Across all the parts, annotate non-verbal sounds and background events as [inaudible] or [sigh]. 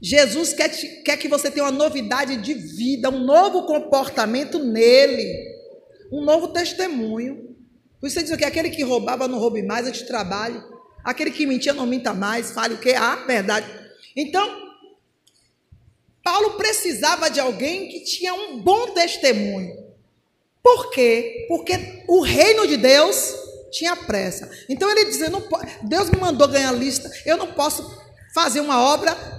Jesus quer, te, quer que você tenha uma novidade de vida, um novo comportamento nele, um novo testemunho. Por isso ele diz que aquele que roubava não roube mais, antes trabalhe. Aquele que mentia não minta mais, fale o que? Ah, verdade. Então, Paulo precisava de alguém que tinha um bom testemunho. Por quê? Porque o reino de Deus tinha pressa. Então ele dizia: Deus me mandou ganhar lista, eu não posso fazer uma obra.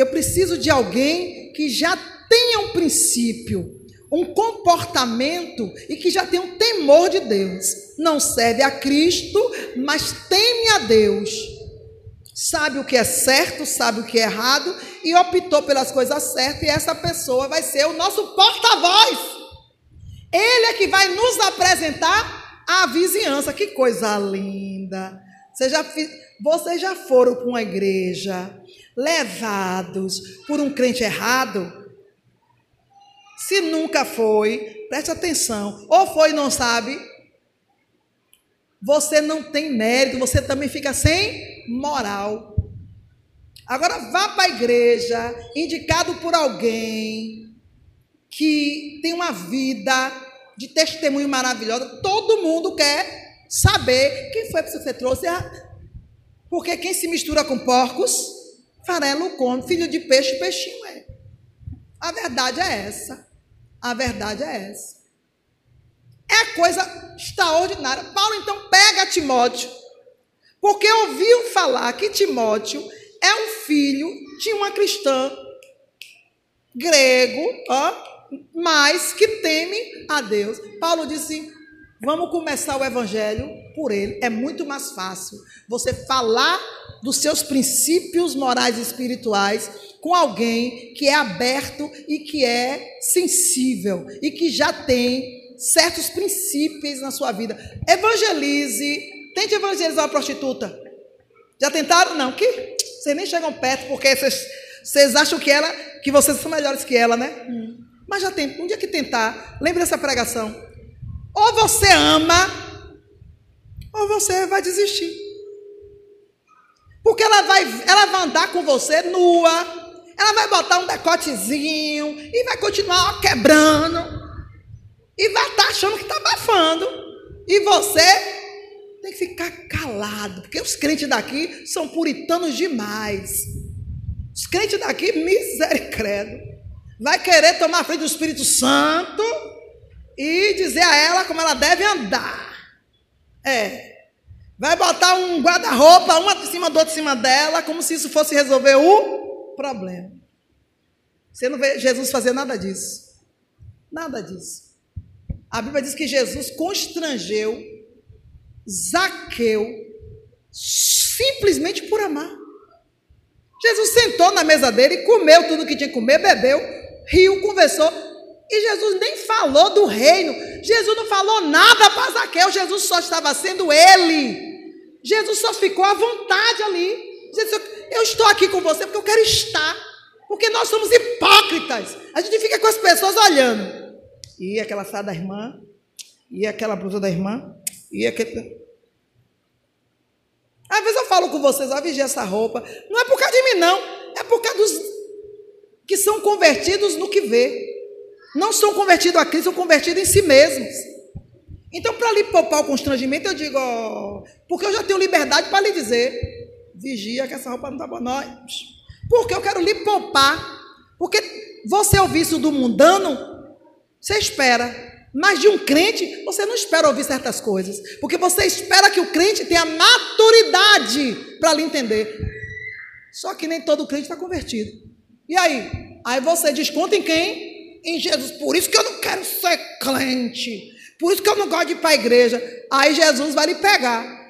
Eu preciso de alguém que já tenha um princípio, um comportamento e que já tenha um temor de Deus. Não serve a Cristo, mas teme a Deus sabe o que é certo, sabe o que é errado e optou pelas coisas certas, e essa pessoa vai ser o nosso porta-voz. Ele é que vai nos apresentar a vizinhança. Que coisa linda! Vocês já, vocês já foram para uma igreja levados por um crente errado? Se nunca foi, preste atenção. Ou foi e não sabe, você não tem mérito, você também fica sem moral. Agora vá para a igreja, indicado por alguém que tem uma vida de testemunho maravilhosa. Todo mundo quer saber quem foi que você trouxe. Porque quem se mistura com porcos, farelo come, filho de peixe, peixinho é. A verdade é essa. A verdade é essa. É coisa extraordinária. Paulo então pega Timóteo, porque ouviu falar que Timóteo é um filho de uma cristã grego, ó, mas que teme a Deus. Paulo disse: vamos começar o evangelho por ele. É muito mais fácil você falar dos seus princípios morais e espirituais com alguém que é aberto e que é sensível e que já tem certos princípios na sua vida. Evangelize. Tente evangelizar uma prostituta. Já tentaram? Não. Que? Vocês nem chegam perto porque vocês, vocês acham que ela, que vocês são melhores que ela, né? Mas já tem. Um dia que tentar, lembre dessa pregação. Ou você ama, ou você vai desistir. Porque ela vai, ela vai andar com você nua, ela vai botar um decotezinho e vai continuar ó, quebrando e vai estar tá achando que está abafando. E você tem que ficar calado, porque os crentes daqui são puritanos demais. Os crentes daqui, misericórdia, vai querer tomar a frente do Espírito Santo e dizer a ela como ela deve andar. É. Vai botar um guarda-roupa, uma de cima do outro em cima dela, como se isso fosse resolver o problema. Você não vê Jesus fazer nada disso. Nada disso. A Bíblia diz que Jesus constrangeu Zaqueu simplesmente por amar. Jesus sentou na mesa dele, comeu tudo que tinha que comer, bebeu, riu, conversou. E Jesus nem falou do reino. Jesus não falou nada para Zaqueu. Jesus só estava sendo ele. Jesus só ficou à vontade ali. Jesus, eu estou aqui com você porque eu quero estar. Porque nós somos hipócritas. A gente fica com as pessoas olhando. E aquela saia da irmã, e aquela blusa da irmã, e aquele. Às vezes eu falo com vocês, ó, vigia essa roupa. Não é por causa de mim, não. É por causa dos que são convertidos no que vê. Não são convertidos a Cristo, são convertidos em si mesmos. Então, para lhe poupar o constrangimento, eu digo, porque eu já tenho liberdade para lhe dizer, vigia que essa roupa não está boa, não. Porque eu quero lhe poupar. Porque você ouvir isso do mundano, você espera. Mas de um crente, você não espera ouvir certas coisas. Porque você espera que o crente tenha maturidade para lhe entender. Só que nem todo crente está convertido. E aí? Aí você desconta em quem? Em Jesus. Por isso que eu não quero ser crente. Por isso que eu não gosto de ir para a igreja. Aí Jesus vai lhe pegar.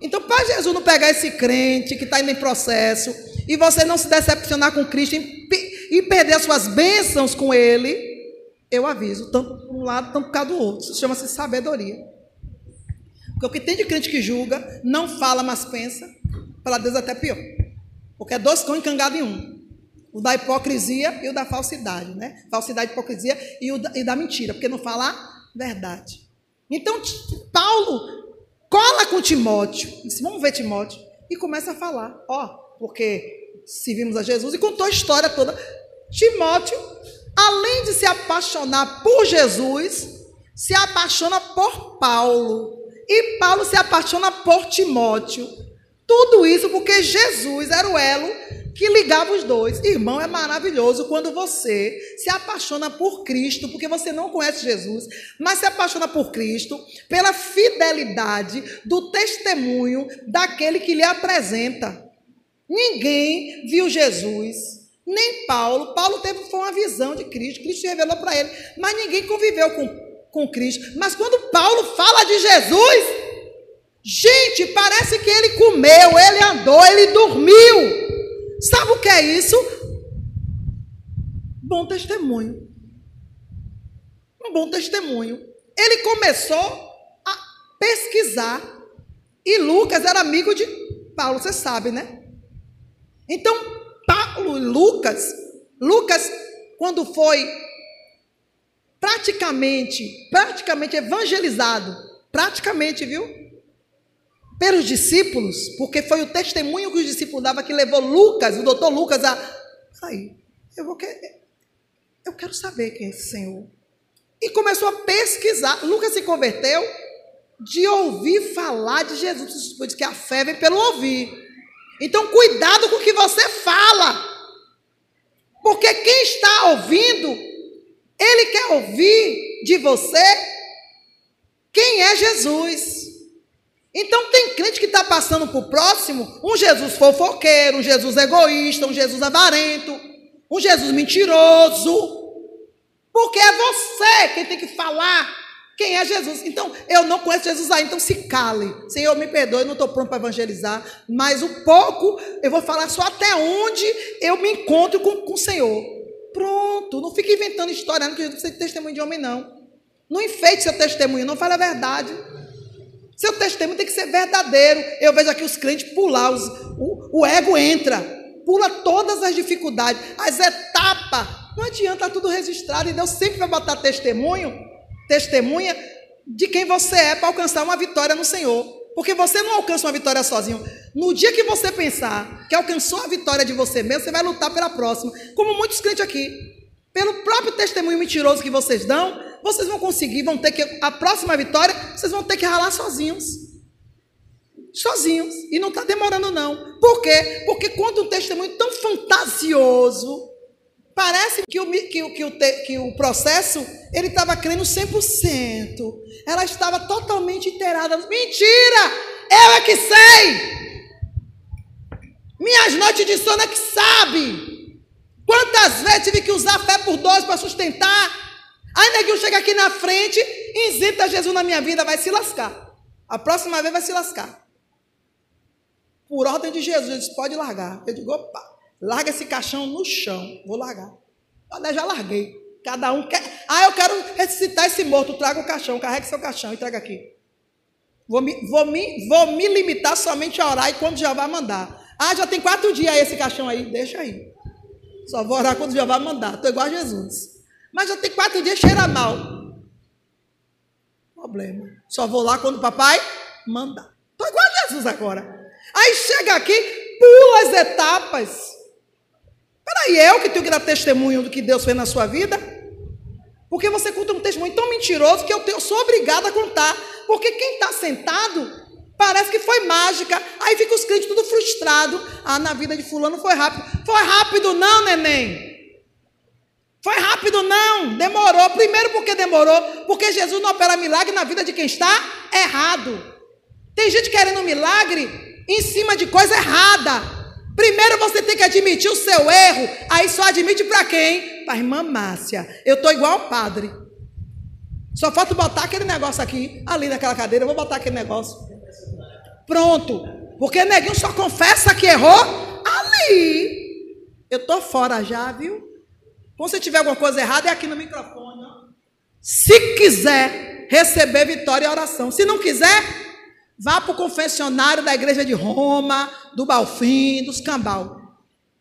Então, para Jesus não pegar esse crente que está indo em processo e você não se decepcionar com Cristo e perder as suas bênçãos com Ele, eu aviso, tanto por um lado, tanto por causa do outro. Isso chama-se sabedoria. Porque o que tem de crente que julga, não fala, mas pensa, para Deus é até pior. Porque é dois cão encangados em um. O da hipocrisia e o da falsidade, né? Falsidade, hipocrisia e o da, e da mentira, porque não fala a verdade. Então, Paulo cola com Timóteo, disse, vamos ver Timóteo, e começa a falar, ó, porque servimos a Jesus e contou a história toda. Timóteo, além de se apaixonar por Jesus, se apaixona por Paulo. E Paulo se apaixona por Timóteo. Tudo isso porque Jesus era o elo que ligava os dois. Irmão, é maravilhoso quando você se apaixona por Cristo, porque você não conhece Jesus, mas se apaixona por Cristo pela fidelidade do testemunho daquele que lhe apresenta. Ninguém viu Jesus, nem Paulo. Paulo teve foi uma visão de Cristo, Cristo revelou para ele, mas ninguém conviveu com, com Cristo. Mas quando Paulo fala de Jesus, gente, parece que ele comeu, ele andou, ele dormiu. Sabe o que é isso? Bom testemunho. Um bom testemunho. Ele começou a pesquisar. E Lucas era amigo de Paulo, você sabe, né? Então, Paulo e Lucas, Lucas, quando foi praticamente, praticamente evangelizado, praticamente, viu? Pelos discípulos, porque foi o testemunho que os discípulos davam que levou Lucas, o doutor Lucas, a. Aí, eu vou querer. Eu quero saber quem é esse Senhor. E começou a pesquisar. Lucas se converteu de ouvir falar de Jesus. Diz que a fé vem pelo ouvir. Então, cuidado com o que você fala. Porque quem está ouvindo, ele quer ouvir de você quem é Jesus. Então tem crente que está passando para o próximo um Jesus fofoqueiro, um Jesus egoísta, um Jesus avarento, um Jesus mentiroso. Porque é você quem tem que falar quem é Jesus. Então, eu não conheço Jesus aí, então se cale. Senhor, me perdoe, eu não estou pronto para evangelizar, mas o pouco eu vou falar só até onde eu me encontro com, com o Senhor. Pronto, não fique inventando história, não precisa de testemunho de homem, não. Não enfeite seu testemunho, não fale a verdade. Seu testemunho tem que ser verdadeiro. Eu vejo aqui os crentes pular, os, o, o ego entra, pula todas as dificuldades, as etapas. Não adianta tá tudo registrado, e Deus sempre vai botar testemunho, testemunha de quem você é para alcançar uma vitória no Senhor. Porque você não alcança uma vitória sozinho. No dia que você pensar que alcançou a vitória de você mesmo, você vai lutar pela próxima. Como muitos crentes aqui. Pelo próprio testemunho mentiroso que vocês dão, vocês vão conseguir, vão ter que. A próxima vitória, vocês vão ter que ralar sozinhos. Sozinhos. E não está demorando, não. Por quê? Porque quando um testemunho tão fantasioso, parece que o, que, o, que o, que o processo, ele estava crendo 100%. Ela estava totalmente inteirada. Mentira! Eu é que sei! Minhas noites de sono é que sabe! Quantas vezes tive que usar fé por dois para sustentar? Aí neguinho chega aqui na frente, isenta Jesus na minha vida, vai se lascar. A próxima vez vai se lascar. Por ordem de Jesus, pode largar. Eu digo, opa, larga esse caixão no chão. Vou largar. Eu já larguei. Cada um quer. Ah, eu quero ressuscitar esse morto. Traga o caixão, carregue seu caixão e traga aqui. Vou me, vou, me, vou me limitar somente a orar e quando já vai mandar. Ah, já tem quatro dias esse caixão aí. Deixa aí. Só vou orar quando já vai mandar. Estou igual a Jesus. Mas já tem quatro dias cheira mal. Problema. Só vou lá quando o papai mandar. Estou igual a Jesus agora. Aí chega aqui, pula as etapas. Peraí, eu que tenho que dar testemunho do que Deus fez na sua vida? Porque você conta um testemunho tão mentiroso que eu, tenho, eu sou obrigada a contar. Porque quem está sentado parece que foi mágica. Aí fica os crentes tudo frustrados. Ah, na vida de fulano foi rápido. Foi rápido não, neném. Foi rápido? Não, demorou. Primeiro, porque demorou? Porque Jesus não opera milagre na vida de quem está errado. Tem gente querendo um milagre em cima de coisa errada. Primeiro você tem que admitir o seu erro. Aí só admite para quem? Para a irmã Márcia. Eu estou igual ao padre. Só falta botar aquele negócio aqui, ali naquela cadeira. Eu vou botar aquele negócio. Pronto. Porque neguinho só confessa que errou ali. Eu estou fora já, viu? Quando você tiver alguma coisa errada, é aqui no microfone. Ó. Se quiser receber vitória e oração. Se não quiser, vá para o confessionário da igreja de Roma, do Balfim, dos Cambal.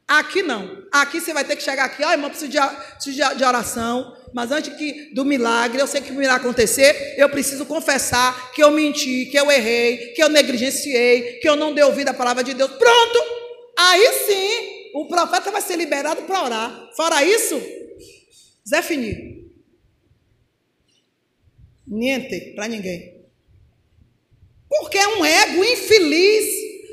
Aqui não. Aqui você vai ter que chegar aqui, ó, irmão, preciso de, preciso de oração. Mas antes que, do milagre, eu sei que o acontecer, eu preciso confessar que eu menti, que eu errei, que eu negligenciei, que eu não dei ouvido à palavra de Deus. Pronto! Aí sim o profeta vai ser liberado para orar. Fora isso, Zé Fini. Niente para ninguém. Porque é um ego infeliz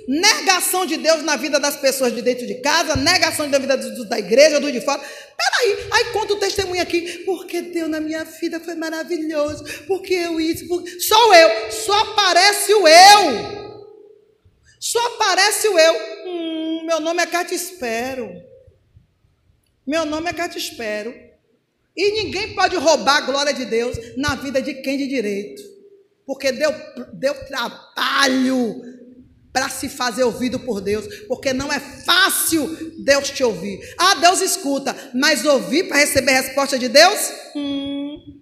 negação de Deus na vida das pessoas de dentro de casa, negação da vida da igreja, do de fora. Peraí, aí conta o testemunho aqui, porque Deus na minha vida foi maravilhoso, porque eu isso, porque... sou eu, só aparece o eu. Só aparece o eu. Hum, meu nome é Cátia Espero. Meu nome é Cátia Espero. E ninguém pode roubar a glória de Deus na vida de quem de direito. Porque deu, deu trabalho para se fazer ouvido por Deus, porque não é fácil Deus te ouvir. Ah, Deus escuta, mas ouvir para receber a resposta de Deus? Hum,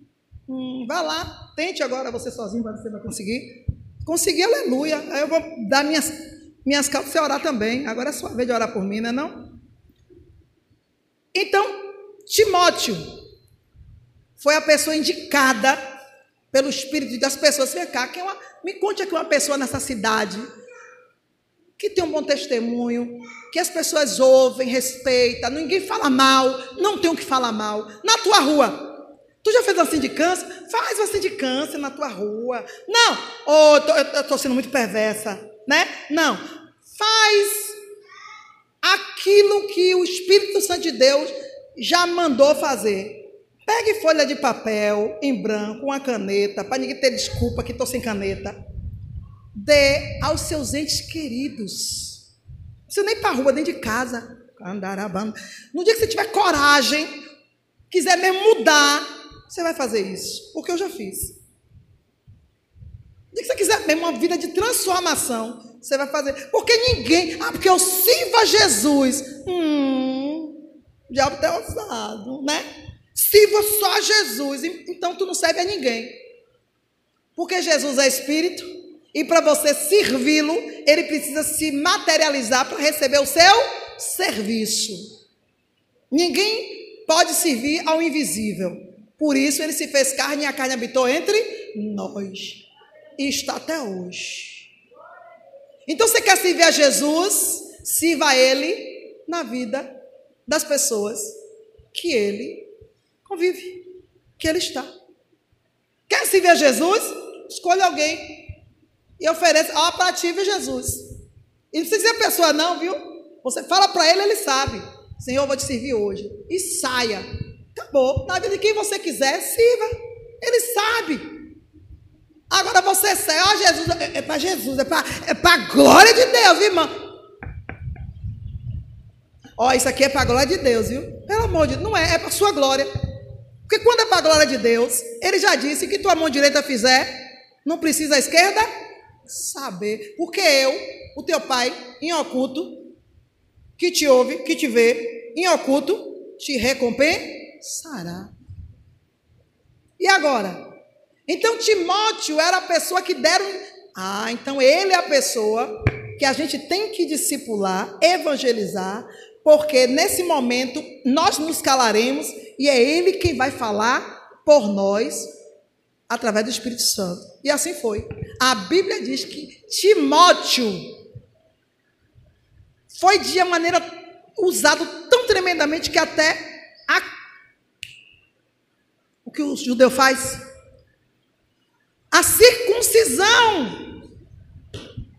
hum, vá lá, tente agora você sozinho, você vai conseguir. Conseguir, aleluia. Aí eu vou dar minhas, minhas calças e orar também. Agora é sua vez de orar por mim, não é não? Então, Timóteo foi a pessoa indicada pelo Espírito das pessoas. Vem cá, é uma, me conte aqui uma pessoa nessa cidade que tem um bom testemunho, que as pessoas ouvem, respeitam, ninguém fala mal, não tem o que falar mal. Na tua rua, tu já fez uma sindicância? Faz uma sindicância na tua rua. Não, oh, eu estou sendo muito perversa, né? Não, faz aquilo que o Espírito Santo de Deus já mandou fazer. Pegue folha de papel em branco, uma caneta, para ninguém ter desculpa que estou sem caneta dê aos seus entes queridos. Não precisa nem para a rua, dentro de casa. No dia que você tiver coragem, quiser mesmo mudar, você vai fazer isso. Porque eu já fiz. No dia que você quiser mesmo uma vida de transformação, você vai fazer. Porque ninguém. Ah, porque eu sirvo a Jesus. Hum, o diabo está ousado, né? Sirva só a Jesus. Então tu não serve a ninguém. Porque Jesus é Espírito. E para você servi-lo, ele precisa se materializar para receber o seu serviço. Ninguém pode servir ao invisível. Por isso ele se fez carne e a carne habitou entre nós. E está até hoje. Então você quer servir a Jesus? Sirva a Ele na vida das pessoas que Ele convive, que Ele está. Quer servir a Jesus? Escolha alguém e oferece, ó, para ti, Jesus. E não precisa dizer a pessoa, não, viu? Você fala para ele, ele sabe. Senhor, eu vou te servir hoje. E saia. Acabou. Na vida de quem você quiser, sirva. Ele sabe. Agora você sai, ó, Jesus, é, é para Jesus, é para é a glória de Deus, viu, irmã. Ó, isso aqui é para a glória de Deus, viu? Pelo amor de Deus, não é, é para sua glória. Porque quando é para a glória de Deus, ele já disse que tua mão direita fizer, não precisa a esquerda saber. Porque eu, o teu pai, em oculto, que te ouve, que te vê, em oculto, te recompensará. E agora? Então Timóteo era a pessoa que deram. Ah, então ele é a pessoa que a gente tem que discipular, evangelizar, porque nesse momento nós nos calaremos e é ele quem vai falar por nós através do Espírito Santo. E assim foi. A Bíblia diz que Timóteo foi de maneira usado tão tremendamente que até a... o que o judeu faz? A circuncisão.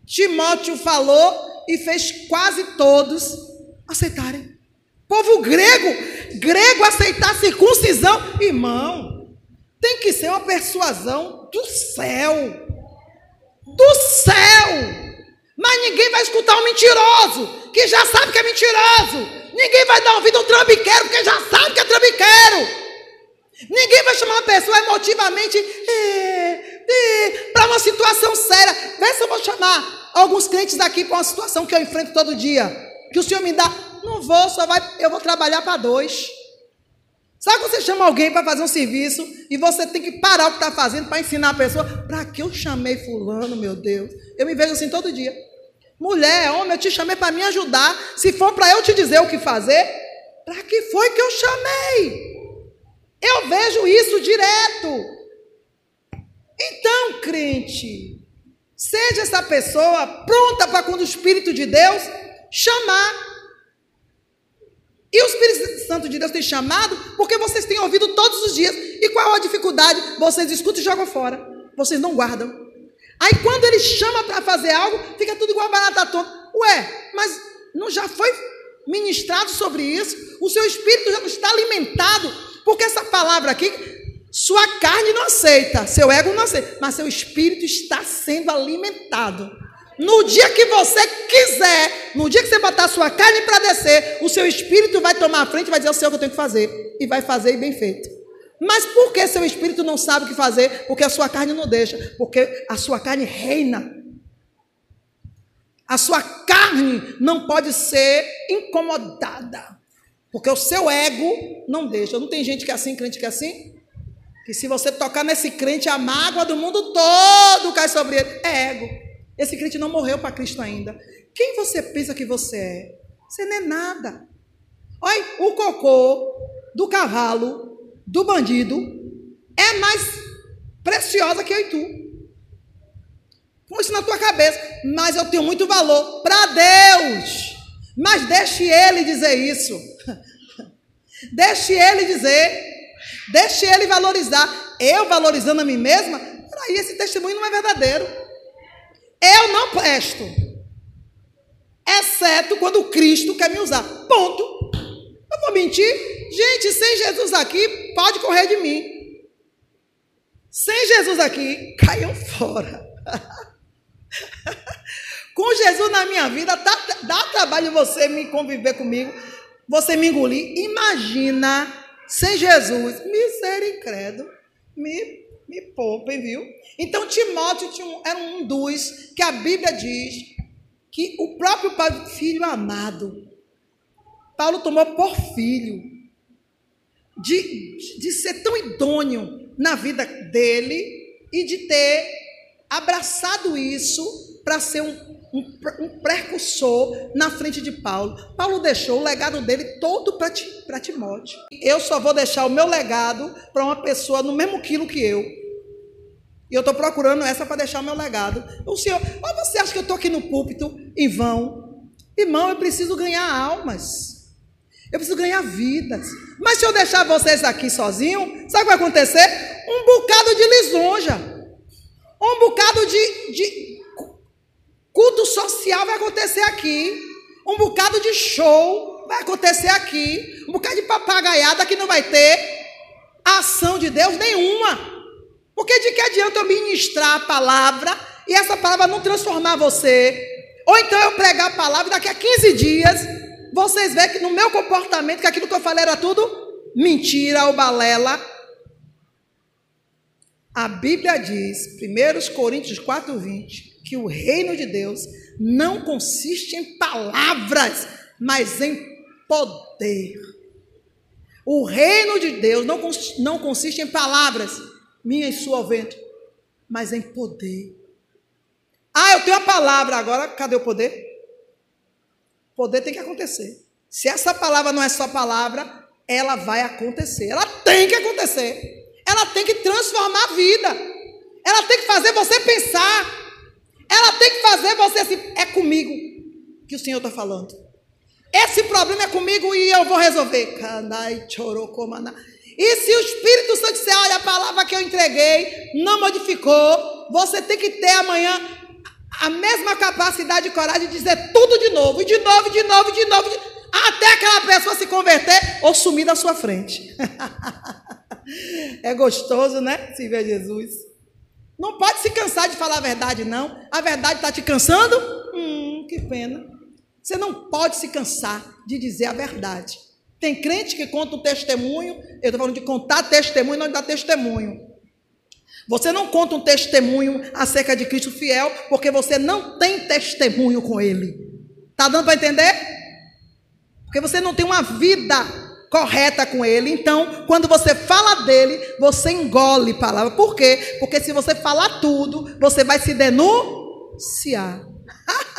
Timóteo falou e fez quase todos aceitarem. Povo grego, grego aceitar circuncisão, irmão. Tem que ser uma persuasão do céu. Do céu. Mas ninguém vai escutar um mentiroso, que já sabe que é mentiroso. Ninguém vai dar ouvido a um trambiqueiro, que já sabe que é trambiqueiro. Ninguém vai chamar uma pessoa emotivamente é, para uma situação séria. Vê se eu vou chamar alguns crentes daqui para uma situação que eu enfrento todo dia. Que o Senhor me dá. Não vou, só vai. Eu vou trabalhar para dois. Sabe quando você chama alguém para fazer um serviço e você tem que parar o que está fazendo para ensinar a pessoa? Para que eu chamei fulano, meu Deus? Eu me vejo assim todo dia. Mulher, homem, eu te chamei para me ajudar. Se for para eu te dizer o que fazer, para que foi que eu chamei? Eu vejo isso direto. Então, crente, seja essa pessoa pronta para quando o Espírito de Deus chamar. Santo de Deus tem chamado porque vocês têm ouvido todos os dias. E qual a dificuldade? Vocês escutam e jogam fora. Vocês não guardam. Aí quando ele chama para fazer algo, fica tudo igual a barata tonta. Ué, mas não já foi ministrado sobre isso? O seu espírito já não está alimentado? Porque essa palavra aqui, sua carne não aceita, seu ego não aceita, mas seu espírito está sendo alimentado. No dia que você quiser, no dia que você botar sua carne para descer, o seu espírito vai tomar a frente e vai dizer ao Senhor o que eu tenho que fazer. E vai fazer e bem feito. Mas por que seu espírito não sabe o que fazer? Porque a sua carne não deixa. Porque a sua carne reina. A sua carne não pode ser incomodada. Porque o seu ego não deixa. Não tem gente que é assim, crente que é assim? Que se você tocar nesse crente, a mágoa do mundo todo cai sobre ele. É ego. Esse crente não morreu para Cristo ainda. Quem você pensa que você é? Você não é nada. Olha, o cocô do cavalo, do bandido, é mais preciosa que eu e tu. Põe isso na tua cabeça. Mas eu tenho muito valor para Deus. Mas deixe Ele dizer isso. [laughs] deixe Ele dizer. Deixe Ele valorizar. Eu valorizando a mim mesma, aí esse testemunho não é verdadeiro. Eu não presto. Exceto quando Cristo quer me usar. Ponto. Eu vou mentir? Gente, sem Jesus aqui, pode correr de mim. Sem Jesus aqui, caiam fora. [laughs] Com Jesus na minha vida, dá, dá trabalho você me conviver comigo, você me engolir. Imagina sem Jesus, misericórdia, me me poupem, viu? Então Timóteo era um dos que a Bíblia diz que o próprio pai, filho amado, Paulo tomou por filho, de, de ser tão idôneo na vida dele e de ter abraçado isso para ser um, um, um, precursor na frente de Paulo. Paulo deixou o legado dele todo para Timóteo. Eu só vou deixar o meu legado para uma pessoa no mesmo quilo que eu. E eu estou procurando essa para deixar o meu legado. O senhor, ou você acha que eu estou aqui no púlpito em vão? Irmão, eu preciso ganhar almas. Eu preciso ganhar vidas. Mas se eu deixar vocês aqui sozinhos, sabe o que vai acontecer? Um bocado de lisonja. Um bocado de, de culto social vai acontecer aqui. Um bocado de show vai acontecer aqui. Um bocado de papagaiada que não vai ter ação de Deus nenhuma. Porque de que adianta eu ministrar a palavra e essa palavra não transformar você? Ou então eu pregar a palavra e daqui a 15 dias vocês veem que no meu comportamento, que aquilo que eu falei era tudo mentira ou balela. A Bíblia diz, 1 Coríntios 4, 20, que o reino de Deus não consiste em palavras, mas em poder. O reino de Deus não, não consiste em palavras, minha e sua vento, mas em poder. Ah, eu tenho a palavra, agora cadê o poder? Poder tem que acontecer. Se essa palavra não é só palavra, ela vai acontecer. Ela tem que acontecer. Ela tem que transformar a vida. Ela tem que fazer você pensar. Ela tem que fazer você assim, é comigo que o Senhor está falando. Esse problema é comigo e eu vou resolver. E se o Espírito Santo disser, olha, a palavra que eu entreguei não modificou, você tem que ter amanhã a mesma capacidade e coragem de dizer tudo de novo, de novo, de novo, de novo, de... até aquela pessoa se converter ou sumir da sua frente. [laughs] é gostoso, né? Se ver Jesus. Não pode se cansar de falar a verdade, não. A verdade está te cansando? Hum, que pena. Você não pode se cansar de dizer a verdade. Tem crente que conta um testemunho, eu estou falando de contar testemunho, não de dar testemunho. Você não conta um testemunho acerca de Cristo fiel, porque você não tem testemunho com Ele. Está dando para entender? Porque você não tem uma vida correta com Ele. Então, quando você fala dele, você engole palavra. Por quê? Porque se você falar tudo, você vai se denunciar. [laughs]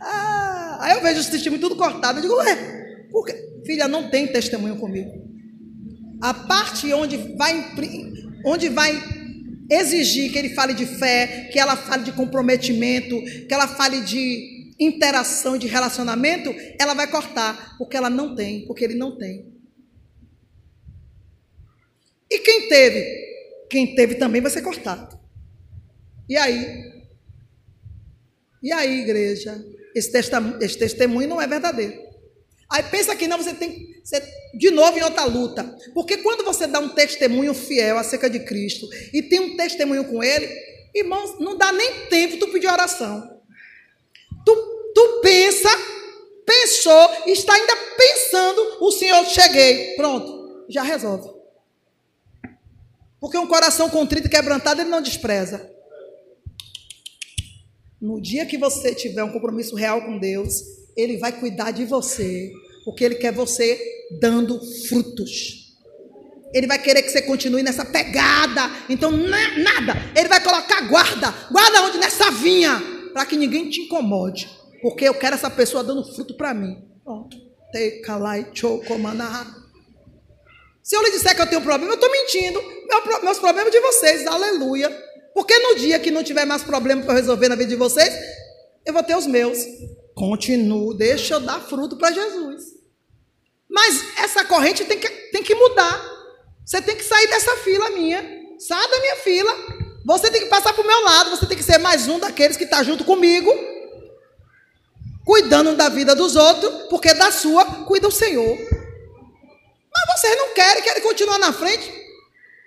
ah, aí eu vejo os testemunhos tudo cortado. Eu digo, ué, porque, filha, não tem testemunho comigo. A parte onde vai, onde vai exigir que ele fale de fé, que ela fale de comprometimento, que ela fale de interação de relacionamento, ela vai cortar, porque ela não tem, porque ele não tem. E quem teve? Quem teve também vai ser cortado. E aí? E aí, igreja? Esse esse testemunho não é verdadeiro. Aí pensa que não, você tem você, de novo em outra luta. Porque quando você dá um testemunho fiel acerca de Cristo e tem um testemunho com Ele, irmãos, não dá nem tempo tu pedir oração. Tu, tu pensa, pensou, está ainda pensando, o Senhor cheguei. Pronto, já resolve. Porque um coração contrito e quebrantado, ele não despreza. No dia que você tiver um compromisso real com Deus, Ele vai cuidar de você, porque Ele quer você dando frutos. Ele vai querer que você continue nessa pegada. Então, nada. Ele vai colocar guarda. Guarda onde? Nessa vinha. Para que ninguém te incomode. Porque eu quero essa pessoa dando fruto para mim. Pronto. Se eu lhe disser que eu tenho problema, eu estou mentindo. meus problemas de vocês. Aleluia. Porque no dia que não tiver mais problema para resolver na vida de vocês, eu vou ter os meus. Continuo, deixa eu dar fruto para Jesus. Mas essa corrente tem que, tem que mudar. Você tem que sair dessa fila minha. Sai da minha fila. Você tem que passar para o meu lado. Você tem que ser mais um daqueles que está junto comigo. Cuidando da vida dos outros. Porque da sua cuida o Senhor. Mas vocês não querem, querem continuar na frente.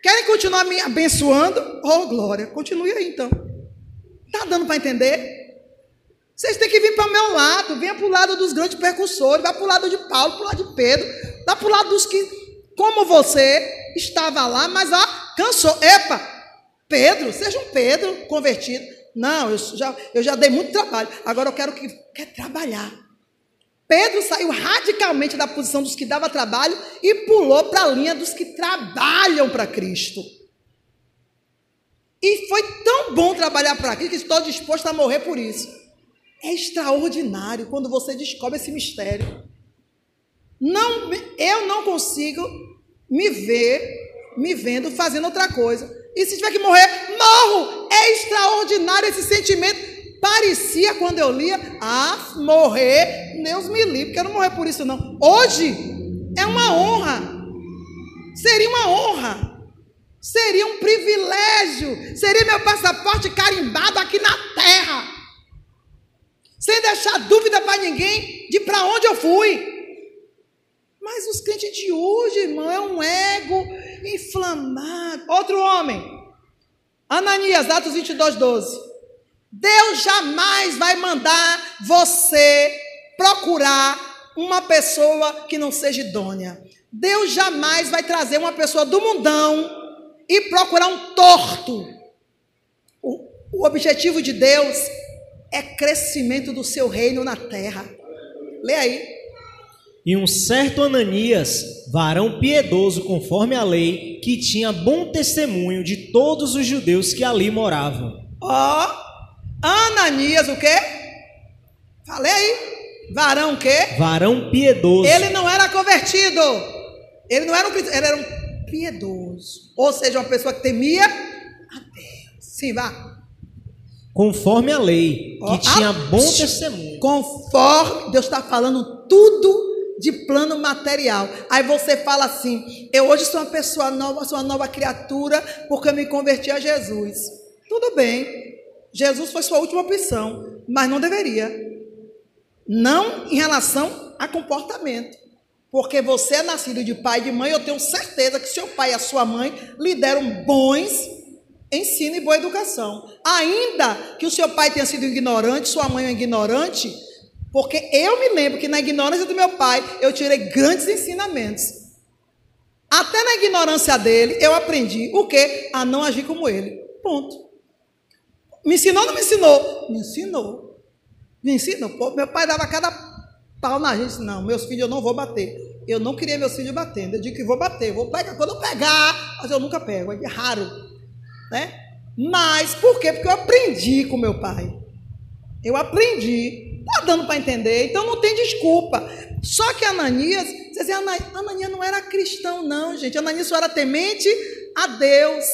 Querem continuar me abençoando? Oh, glória. Continue aí então. Está dando para entender? Vocês têm que vir para o meu lado. Venha para o lado dos grandes percussores. Vá para o lado de Paulo, para o lado de Pedro. Vá para o lado dos que, como você, estava lá, mas ah, cansou. Epa, Pedro, seja um Pedro convertido. Não, eu já, eu já dei muito trabalho. Agora eu quero que quer trabalhar. Pedro saiu radicalmente da posição dos que dava trabalho e pulou para a linha dos que trabalham para Cristo. E foi tão bom trabalhar para Cristo que estou disposto a morrer por isso. É extraordinário quando você descobre esse mistério. Não, eu não consigo me ver me vendo fazendo outra coisa. E se tiver que morrer, morro. É extraordinário esse sentimento Parecia quando eu lia, ah, morrer, Deus me livre, quero morrer por isso não. Hoje é uma honra. Seria uma honra. Seria um privilégio. Seria meu passaporte carimbado aqui na terra. Sem deixar dúvida para ninguém de para onde eu fui. Mas os crentes de hoje, irmão, é um ego inflamado. Outro homem, Ananias, Atos 22, 12. Deus jamais vai mandar você procurar uma pessoa que não seja idônea. Deus jamais vai trazer uma pessoa do mundão e procurar um torto. O, o objetivo de Deus é crescimento do seu reino na terra. Lê aí. E um certo Ananias, varão piedoso conforme a lei, que tinha bom testemunho de todos os judeus que ali moravam. Ó, oh, Ananias, o quê? Falei aí. Varão o quê? Varão piedoso. Ele não era convertido. Ele não era um ele era um piedoso. Ou seja, uma pessoa que temia a Deus. Sim, vá. Conforme a lei, que oh, tinha bom testemunho. Conforme Deus está falando tudo de plano material. Aí você fala assim: eu hoje sou uma pessoa nova, sou uma nova criatura, porque eu me converti a Jesus. Tudo bem. Jesus foi sua última opção, mas não deveria. Não em relação a comportamento. Porque você é nascido de pai e de mãe, eu tenho certeza que seu pai e a sua mãe lhe deram bons ensino e boa educação. Ainda que o seu pai tenha sido ignorante, sua mãe é ignorante, porque eu me lembro que na ignorância do meu pai eu tirei grandes ensinamentos. Até na ignorância dele eu aprendi o que? A não agir como ele. Ponto. Me ensinou ou não me ensinou? Me ensinou. Me ensinou. Pô, meu pai dava cada pau na gente. Não, meus filhos eu não vou bater. Eu não queria meus filhos batendo. Eu digo que vou bater. Vou pegar. Quando eu pegar, mas eu nunca pego. É raro. Né? Mas por quê? Porque eu aprendi com meu pai. Eu aprendi. Está dando para entender. Então não tem desculpa. Só que Ananias, você dizia, Ananias não era cristão, não, gente. Ananias só era temente a Deus.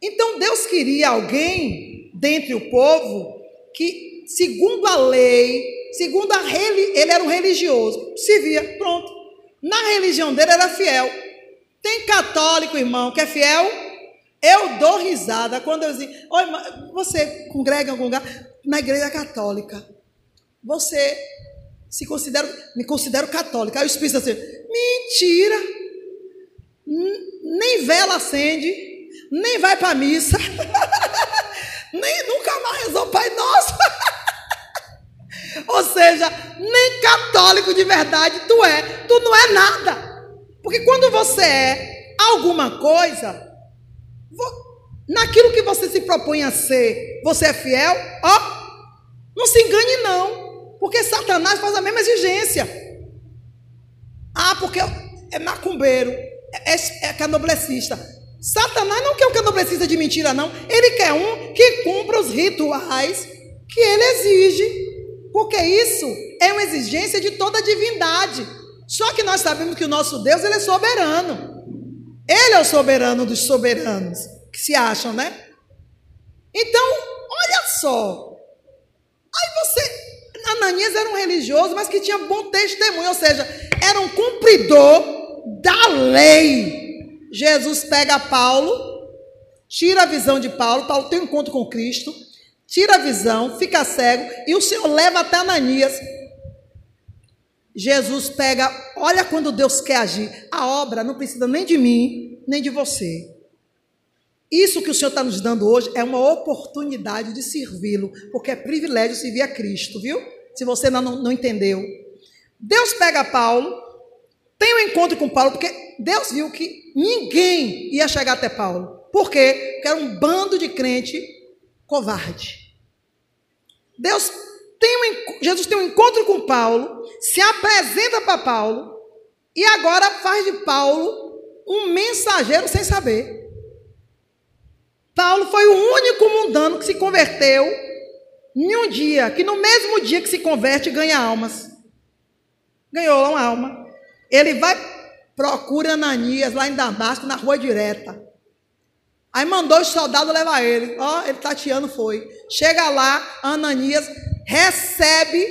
Então Deus queria alguém dentre o povo que, segundo a lei, segundo a ele era um religioso, servia, pronto. Na religião dele era fiel. Tem católico, irmão, que é fiel? Eu dou risada quando eu digo, Oi, você congrega em algum lugar? Na igreja católica. Você se considera, me considero católica. Aí o Espírito assim, mentira. Nem vela acende, nem vai para missa, [laughs] nem nunca mais rezou Pai Nosso. [laughs] Ou seja, nem católico de verdade tu é, tu não é nada. Porque quando você é alguma coisa, naquilo que você se propõe a ser, você é fiel, ó, não se engane não, porque Satanás faz a mesma exigência. Ah, porque é macumbeiro, é, é, é canoblecista. Satanás não quer um canoblecista de mentira, não. Ele quer um que cumpra os rituais que ele exige. Porque isso é uma exigência de toda divindade. Só que nós sabemos que o nosso Deus ele é soberano. Ele é o soberano dos soberanos, que se acham, né? Então, olha só. Aí você. Ananias era um religioso, mas que tinha bom testemunho, ou seja, era um cumpridor da lei. Jesus pega Paulo, tira a visão de Paulo, Paulo tem um encontro com Cristo, tira a visão, fica cego, e o Senhor leva até Ananias. Jesus pega, olha quando Deus quer agir. A obra não precisa nem de mim, nem de você. Isso que o Senhor está nos dando hoje é uma oportunidade de servi-lo, porque é privilégio servir a Cristo, viu? Se você não, não entendeu. Deus pega Paulo, tem um encontro com Paulo, porque Deus viu que ninguém ia chegar até Paulo. Por quê? Porque era um bando de crente covarde. Deus tem um, Jesus tem um encontro com Paulo, se apresenta para Paulo e agora faz de Paulo um mensageiro sem saber. Paulo foi o único mundano que se converteu em um dia, que no mesmo dia que se converte ganha almas. Ganhou uma alma. Ele vai procura Ananias lá em Damasco, na rua direta. Aí mandou os soldados levar ele. Ó, ele tateando foi. Chega lá, Ananias recebe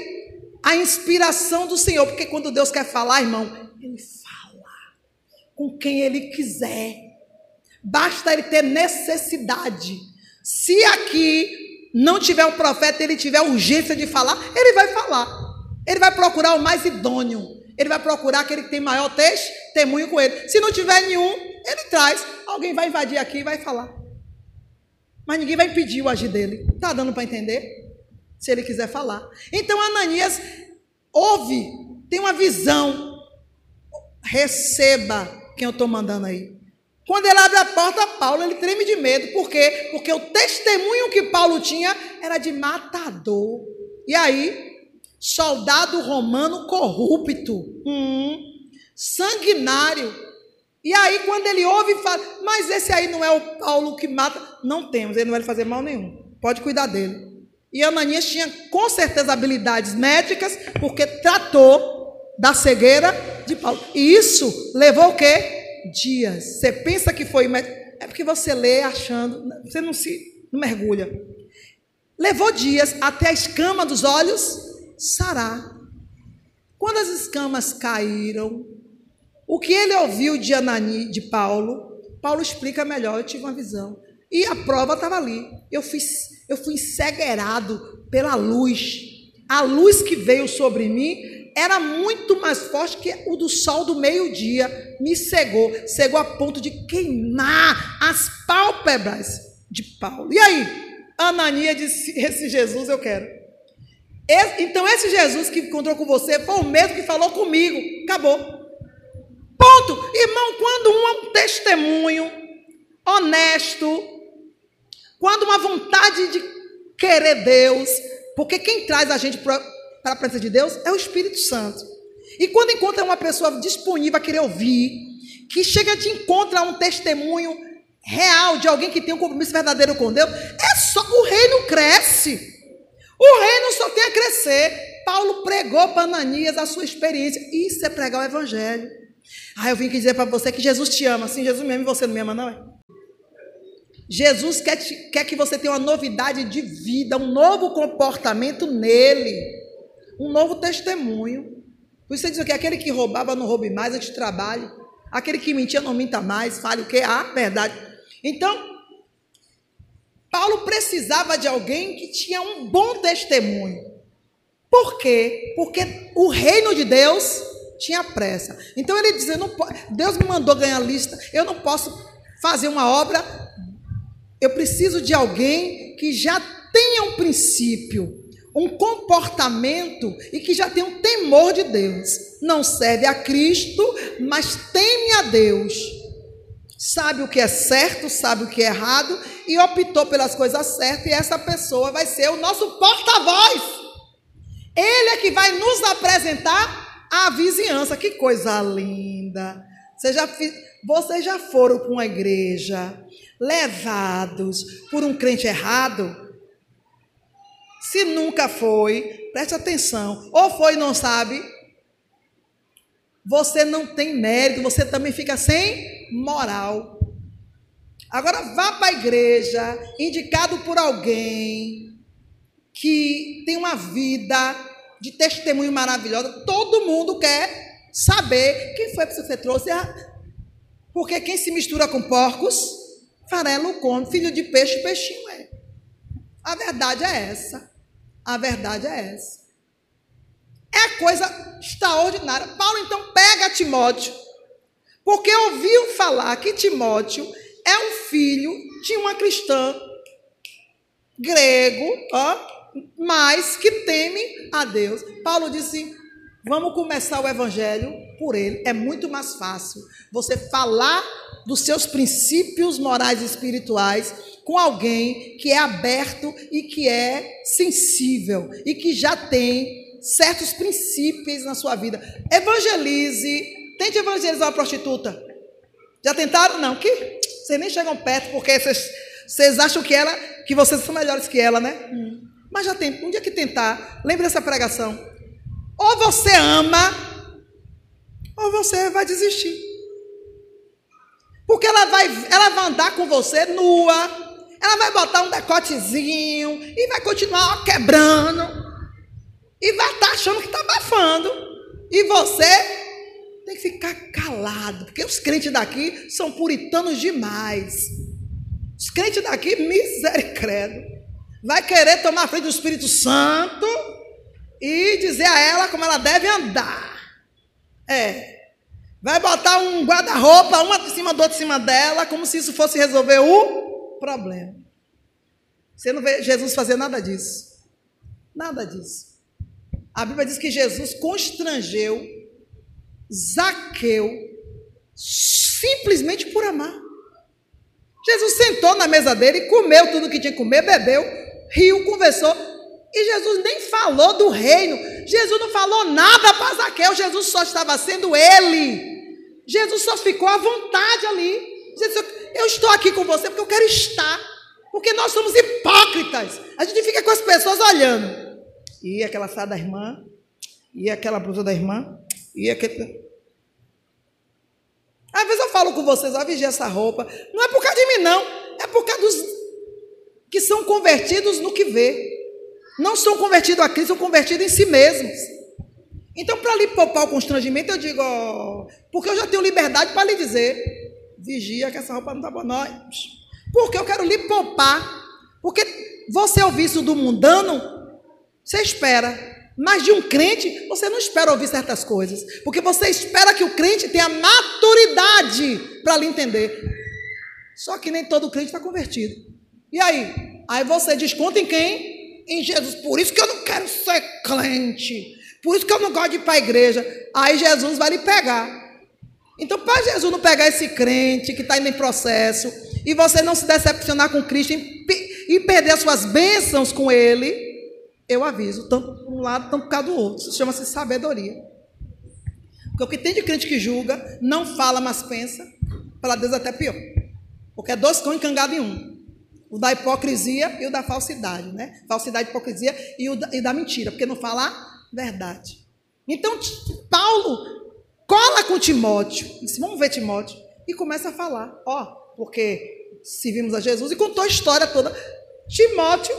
a inspiração do Senhor, porque quando Deus quer falar, irmão, ele fala com quem ele quiser. Basta ele ter necessidade. Se aqui não tiver um profeta, ele tiver urgência de falar, ele vai falar. Ele vai procurar o mais idôneo. Ele vai procurar aquele que tem maior testemunho com ele. Se não tiver nenhum, ele traz. Alguém vai invadir aqui e vai falar. Mas ninguém vai impedir o agir dele. Está dando para entender? Se ele quiser falar. Então Ananias ouve, tem uma visão. Receba quem eu estou mandando aí. Quando ele abre a porta, Paulo ele treme de medo. Por quê? Porque o testemunho que Paulo tinha era de matador. E aí, soldado romano corrupto, hum, sanguinário. E aí, quando ele ouve, fala: Mas esse aí não é o Paulo que mata. Não temos, ele não vai fazer mal nenhum. Pode cuidar dele. E Ananias tinha com certeza habilidades médicas, porque tratou da cegueira de Paulo. E isso levou o quê? Dias. Você pensa que foi. É porque você lê achando. Você não se não mergulha. Levou dias até a escama dos olhos sarar. Quando as escamas caíram, o que ele ouviu de Anani, de Paulo, Paulo explica melhor, eu tive uma visão. E a prova estava ali. Eu fui, eu fui pela luz. A luz que veio sobre mim era muito mais forte que o do sol do meio-dia. Me cegou, cegou a ponto de queimar as pálpebras de Paulo. E aí? Ananias disse: Esse Jesus eu quero. Esse, então, esse Jesus que encontrou com você foi o mesmo que falou comigo. Acabou. Ponto. Irmão, quando um é um testemunho honesto, quando uma vontade de querer Deus, porque quem traz a gente para a presença de Deus é o Espírito Santo. E quando encontra uma pessoa disponível a querer ouvir, que chega de encontrar um testemunho real de alguém que tem um compromisso verdadeiro com Deus, é só o reino cresce. O reino só tem a crescer. Paulo pregou para Ananias a sua experiência. Isso é pregar o evangelho. Ah, eu vim aqui dizer para você que Jesus te ama. Sim, Jesus me ama e você não me ama, não é? Jesus quer, te, quer que você tenha uma novidade de vida, um novo comportamento nele. um novo testemunho. Por isso ele diz que aquele que roubava não roube mais, antes trabalhe. Aquele que mentia não minta mais, fale o que? A verdade. Então, Paulo precisava de alguém que tinha um bom testemunho. Por quê? Porque o reino de Deus tinha pressa. Então ele dizia: não, Deus me mandou ganhar lista, eu não posso fazer uma obra. Eu preciso de alguém que já tenha um princípio, um comportamento e que já tenha um temor de Deus. Não serve a Cristo, mas teme a Deus. Sabe o que é certo, sabe o que é errado e optou pelas coisas certas, e essa pessoa vai ser o nosso porta-voz. Ele é que vai nos apresentar a vizinhança. Que coisa linda! Vocês já, vocês já foram para uma igreja levados por um crente errado? Se nunca foi, preste atenção. Ou foi e não sabe, você não tem mérito, você também fica sem moral. Agora vá para a igreja, indicado por alguém que tem uma vida de testemunho maravilhosa. Todo mundo quer saber quem foi que você trouxe. Porque quem se mistura com porcos, farelo come. Filho de peixe, peixinho é. A verdade é essa. A verdade é essa. É coisa extraordinária. Paulo então pega Timóteo, porque ouviu falar que Timóteo é um filho de uma cristã grego, ó, mas que teme a Deus. Paulo disse: vamos começar o evangelho por ele. É muito mais fácil você falar dos seus princípios morais e espirituais com alguém que é aberto e que é sensível e que já tem certos princípios na sua vida. Evangelize, tente evangelizar uma prostituta. Já tentaram? Não, que vocês nem chegam perto porque vocês, vocês acham que ela, que vocês são melhores que ela, né? Hum. Mas já tem, um dia que tentar, lembre dessa pregação. Ou você ama, ou você vai desistir. Porque ela vai, ela vai andar com você nua, ela vai botar um decotezinho e vai continuar quebrando. E vai estar tá achando que está abafando. E você tem que ficar calado, porque os crentes daqui são puritanos demais. Os crentes daqui, misericórdia, vai querer tomar a frente do Espírito Santo e dizer a ela como ela deve andar. É. Vai botar um guarda-roupa, uma de cima do outro em cima dela, como se isso fosse resolver o problema. Você não vê Jesus fazer nada disso. Nada disso. A Bíblia diz que Jesus constrangeu Zaqueu simplesmente por amar. Jesus sentou na mesa dele, comeu tudo que tinha que comer, bebeu, riu, conversou. E Jesus nem falou do reino. Jesus não falou nada para Zaqueu. Jesus só estava sendo ele. Jesus só ficou à vontade ali. Jesus, eu estou aqui com você porque eu quero estar. Porque nós somos hipócritas. A gente fica com as pessoas olhando. E aquela saia da irmã, e aquela blusa da irmã, e aquele. Às vezes eu falo com vocês, ó, vigia essa roupa. Não é por causa de mim, não. É por causa dos que são convertidos no que vê. Não são convertidos a Cristo, são convertidos em si mesmos. Então, para lhe poupar o constrangimento, eu digo, ó, porque eu já tenho liberdade para lhe dizer vigia que essa roupa não está boa. Não. Porque eu quero lhe poupar. Porque você ouvir isso do mundano, você espera. Mas de um crente, você não espera ouvir certas coisas. Porque você espera que o crente tenha maturidade para lhe entender. Só que nem todo crente está convertido. E aí? Aí você desconta em quem? Em Jesus. Por isso que eu não quero ser crente. Por isso que eu não gosto de ir para a igreja. Aí Jesus vai lhe pegar. Então, para Jesus não pegar esse crente que está indo em processo e você não se decepcionar com Cristo e, perder as suas bênçãos com Ele, eu aviso, tanto por um lado, tanto por causa do outro. Isso chama-se sabedoria. Porque o que tem de crente que julga, não fala, mas pensa, para Deus é até pior. Porque é dois cão encangados em um. O da hipocrisia e o da falsidade, né? Falsidade, hipocrisia e o da, e da mentira, porque não fala verdade. Então, Paulo cola com Timóteo. Disse, vamos ver Timóteo. E começa a falar. Ó, porque servimos a Jesus e contou a história toda. Timóteo,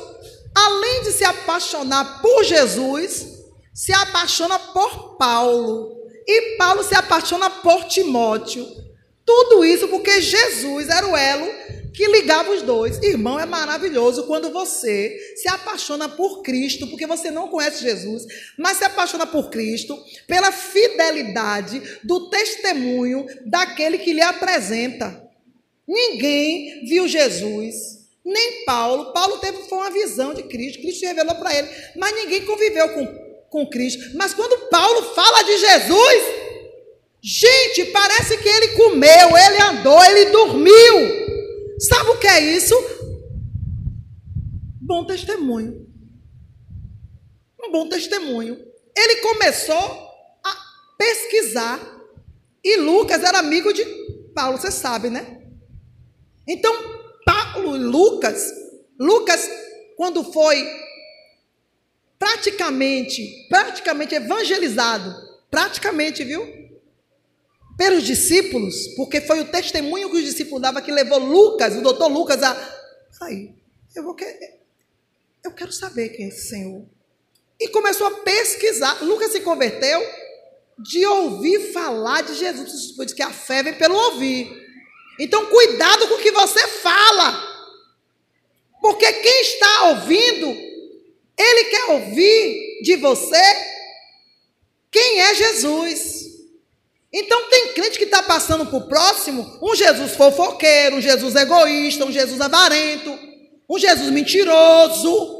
além de se apaixonar por Jesus, se apaixona por Paulo. E Paulo se apaixona por Timóteo. Tudo isso porque Jesus era o elo que ligava os dois. Irmão, é maravilhoso quando você se apaixona por Cristo, porque você não conhece Jesus, mas se apaixona por Cristo pela fidelidade do testemunho daquele que lhe apresenta. Ninguém viu Jesus, nem Paulo. Paulo teve foi uma visão de Cristo, Cristo revelou para ele, mas ninguém conviveu com, com Cristo. Mas quando Paulo fala de Jesus, gente, parece que ele comeu, ele andou, ele dormiu. Sabe o que é isso? Bom testemunho. Um bom testemunho. Ele começou a pesquisar. E Lucas era amigo de Paulo, você sabe, né? Então, Paulo e Lucas, Lucas, quando foi praticamente, praticamente evangelizado, praticamente, viu? Pelos discípulos, porque foi o testemunho que os discípulos davam que levou Lucas, o doutor Lucas, a. Aí, eu vou querer. Eu quero saber quem é esse Senhor. E começou a pesquisar. Lucas se converteu de ouvir falar de Jesus. Diz que a fé vem pelo ouvir. Então, cuidado com o que você fala. Porque quem está ouvindo, ele quer ouvir de você quem é Jesus. Então tem crente que está passando para o próximo um Jesus fofoqueiro, um Jesus egoísta, um Jesus avarento, um Jesus mentiroso.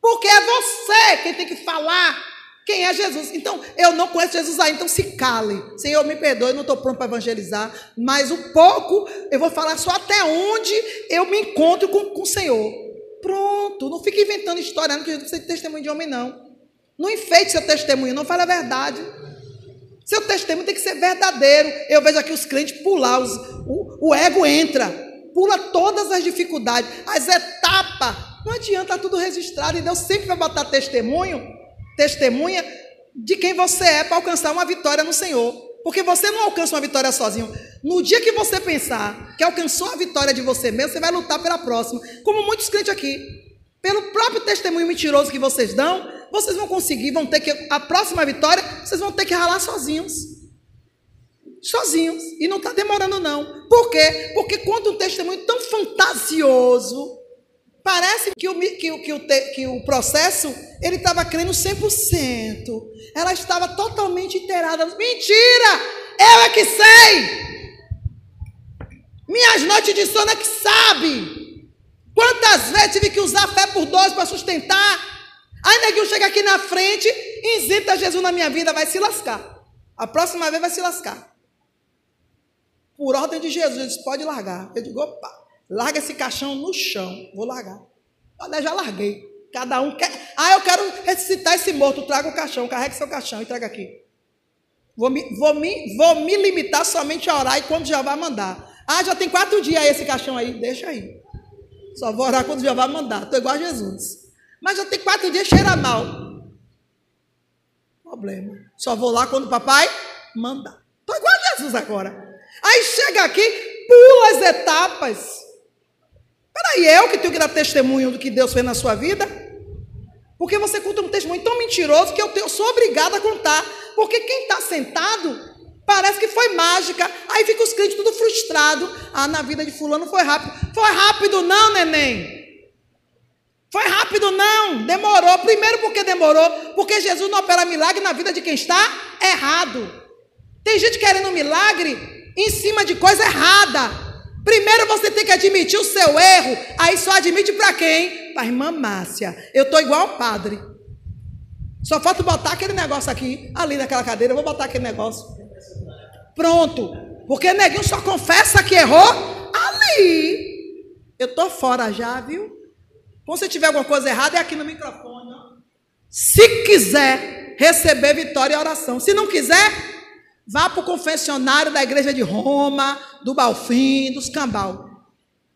Porque é você quem tem que falar quem é Jesus. Então, eu não conheço Jesus aí, então se cale. Senhor, me perdoe, eu não estou pronto para evangelizar, mas um pouco eu vou falar só até onde eu me encontro com, com o Senhor. Pronto, não fique inventando história, não que Jesus precisa de testemunho de homem, não. Não enfeite seu testemunho, não fale a verdade. Seu testemunho tem que ser verdadeiro. Eu vejo aqui os crentes pular, os, o, o ego entra, pula todas as dificuldades, as etapas. Não adianta tá tudo registrado e Deus sempre vai botar testemunho, testemunha de quem você é para alcançar uma vitória no Senhor. Porque você não alcança uma vitória sozinho. No dia que você pensar que alcançou a vitória de você mesmo, você vai lutar pela próxima. Como muitos crentes aqui. Pelo próprio testemunho mentiroso que vocês dão, vocês vão conseguir, vão ter que. A próxima vitória, vocês vão ter que ralar sozinhos. Sozinhos. E não está demorando, não. Por quê? Porque quando um testemunho tão fantasioso, parece que o, que, que o, que o processo, ele estava crendo 100%. Ela estava totalmente inteirada. Mentira! Eu é que sei! Minhas noites de sono é que sabe! Quantas vezes tive que usar fé por dois para sustentar? Aí neguinho chega aqui na frente, isenta Jesus na minha vida, vai se lascar. A próxima vez vai se lascar. Por ordem de Jesus, pode largar. Eu digo, opa, larga esse caixão no chão. Vou largar. Olha, já larguei. Cada um quer. Ah, eu quero ressuscitar esse morto. Traga o caixão, carregue seu caixão e traga aqui. Vou me, vou, me, vou me limitar somente a orar e quando já vai mandar. Ah, já tem quatro dias esse caixão aí. Deixa aí. Só vou orar quando já vai mandar. Estou igual a Jesus. Mas já tem quatro dias cheira mal. Problema. Só vou lá quando o papai mandar. Estou igual a Jesus agora. Aí chega aqui, pula as etapas. Peraí, eu que tenho que dar testemunho do que Deus fez na sua vida? Porque você conta um testemunho tão mentiroso que eu, tenho, eu sou obrigada a contar. Porque quem está sentado parece que foi mágica. Aí fica os crentes tudo frustrado. Ah, na vida de fulano foi rápido. Foi rápido não, neném. Foi rápido? Não, demorou. Primeiro, porque demorou? Porque Jesus não opera milagre na vida de quem está errado. Tem gente querendo um milagre em cima de coisa errada. Primeiro você tem que admitir o seu erro. Aí só admite para quem? Para a irmã Márcia. Eu estou igual ao padre. Só falta botar aquele negócio aqui, ali naquela cadeira. Eu vou botar aquele negócio. Pronto. Porque neguinho só confessa que errou ali. Eu estou fora já, viu? Quando você tiver alguma coisa errada, é aqui no microfone. Ó. Se quiser receber vitória e oração. Se não quiser, vá para o confessionário da igreja de Roma, do Balfim, dos Cambal.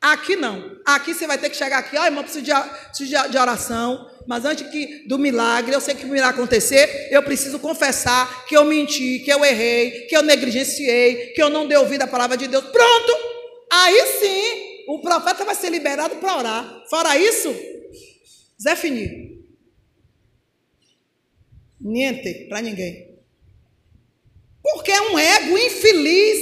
Aqui não. Aqui você vai ter que chegar aqui, ó, irmão, preciso de, preciso de oração. Mas antes que, do milagre, eu sei que milagre acontecer, eu preciso confessar que eu menti, que eu errei, que eu negligenciei, que eu não dei ouvido à palavra de Deus. Pronto! Aí sim, o profeta vai ser liberado para orar. Fora isso, Zé Fini. Niente, para ninguém. Porque é um ego infeliz,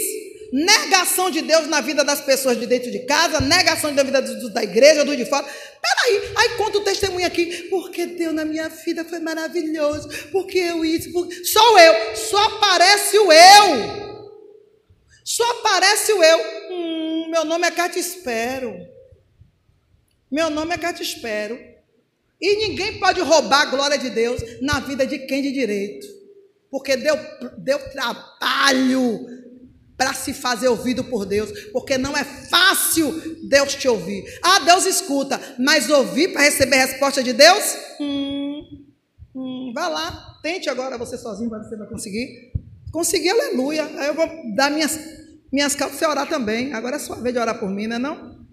negação de Deus na vida das pessoas de dentro de casa, negação da vida da igreja, do de fora. Peraí, aí conta o testemunho aqui, porque Deus na minha vida foi maravilhoso, porque eu isso, porque... sou eu, só aparece o eu. Só aparece o eu. Hum, meu nome é Cátia Espero. Meu nome é Cátia Espero. E ninguém pode roubar a glória de Deus na vida de quem de direito. Porque deu, deu trabalho para se fazer ouvido por Deus. Porque não é fácil Deus te ouvir. Ah, Deus escuta, mas ouvir para receber a resposta de Deus? Hum, hum, vá lá, tente agora você sozinho, você vai conseguir. Conseguir, aleluia. Aí eu vou dar minhas, minhas calças e orar também. Agora é sua vez de orar por mim, não é não?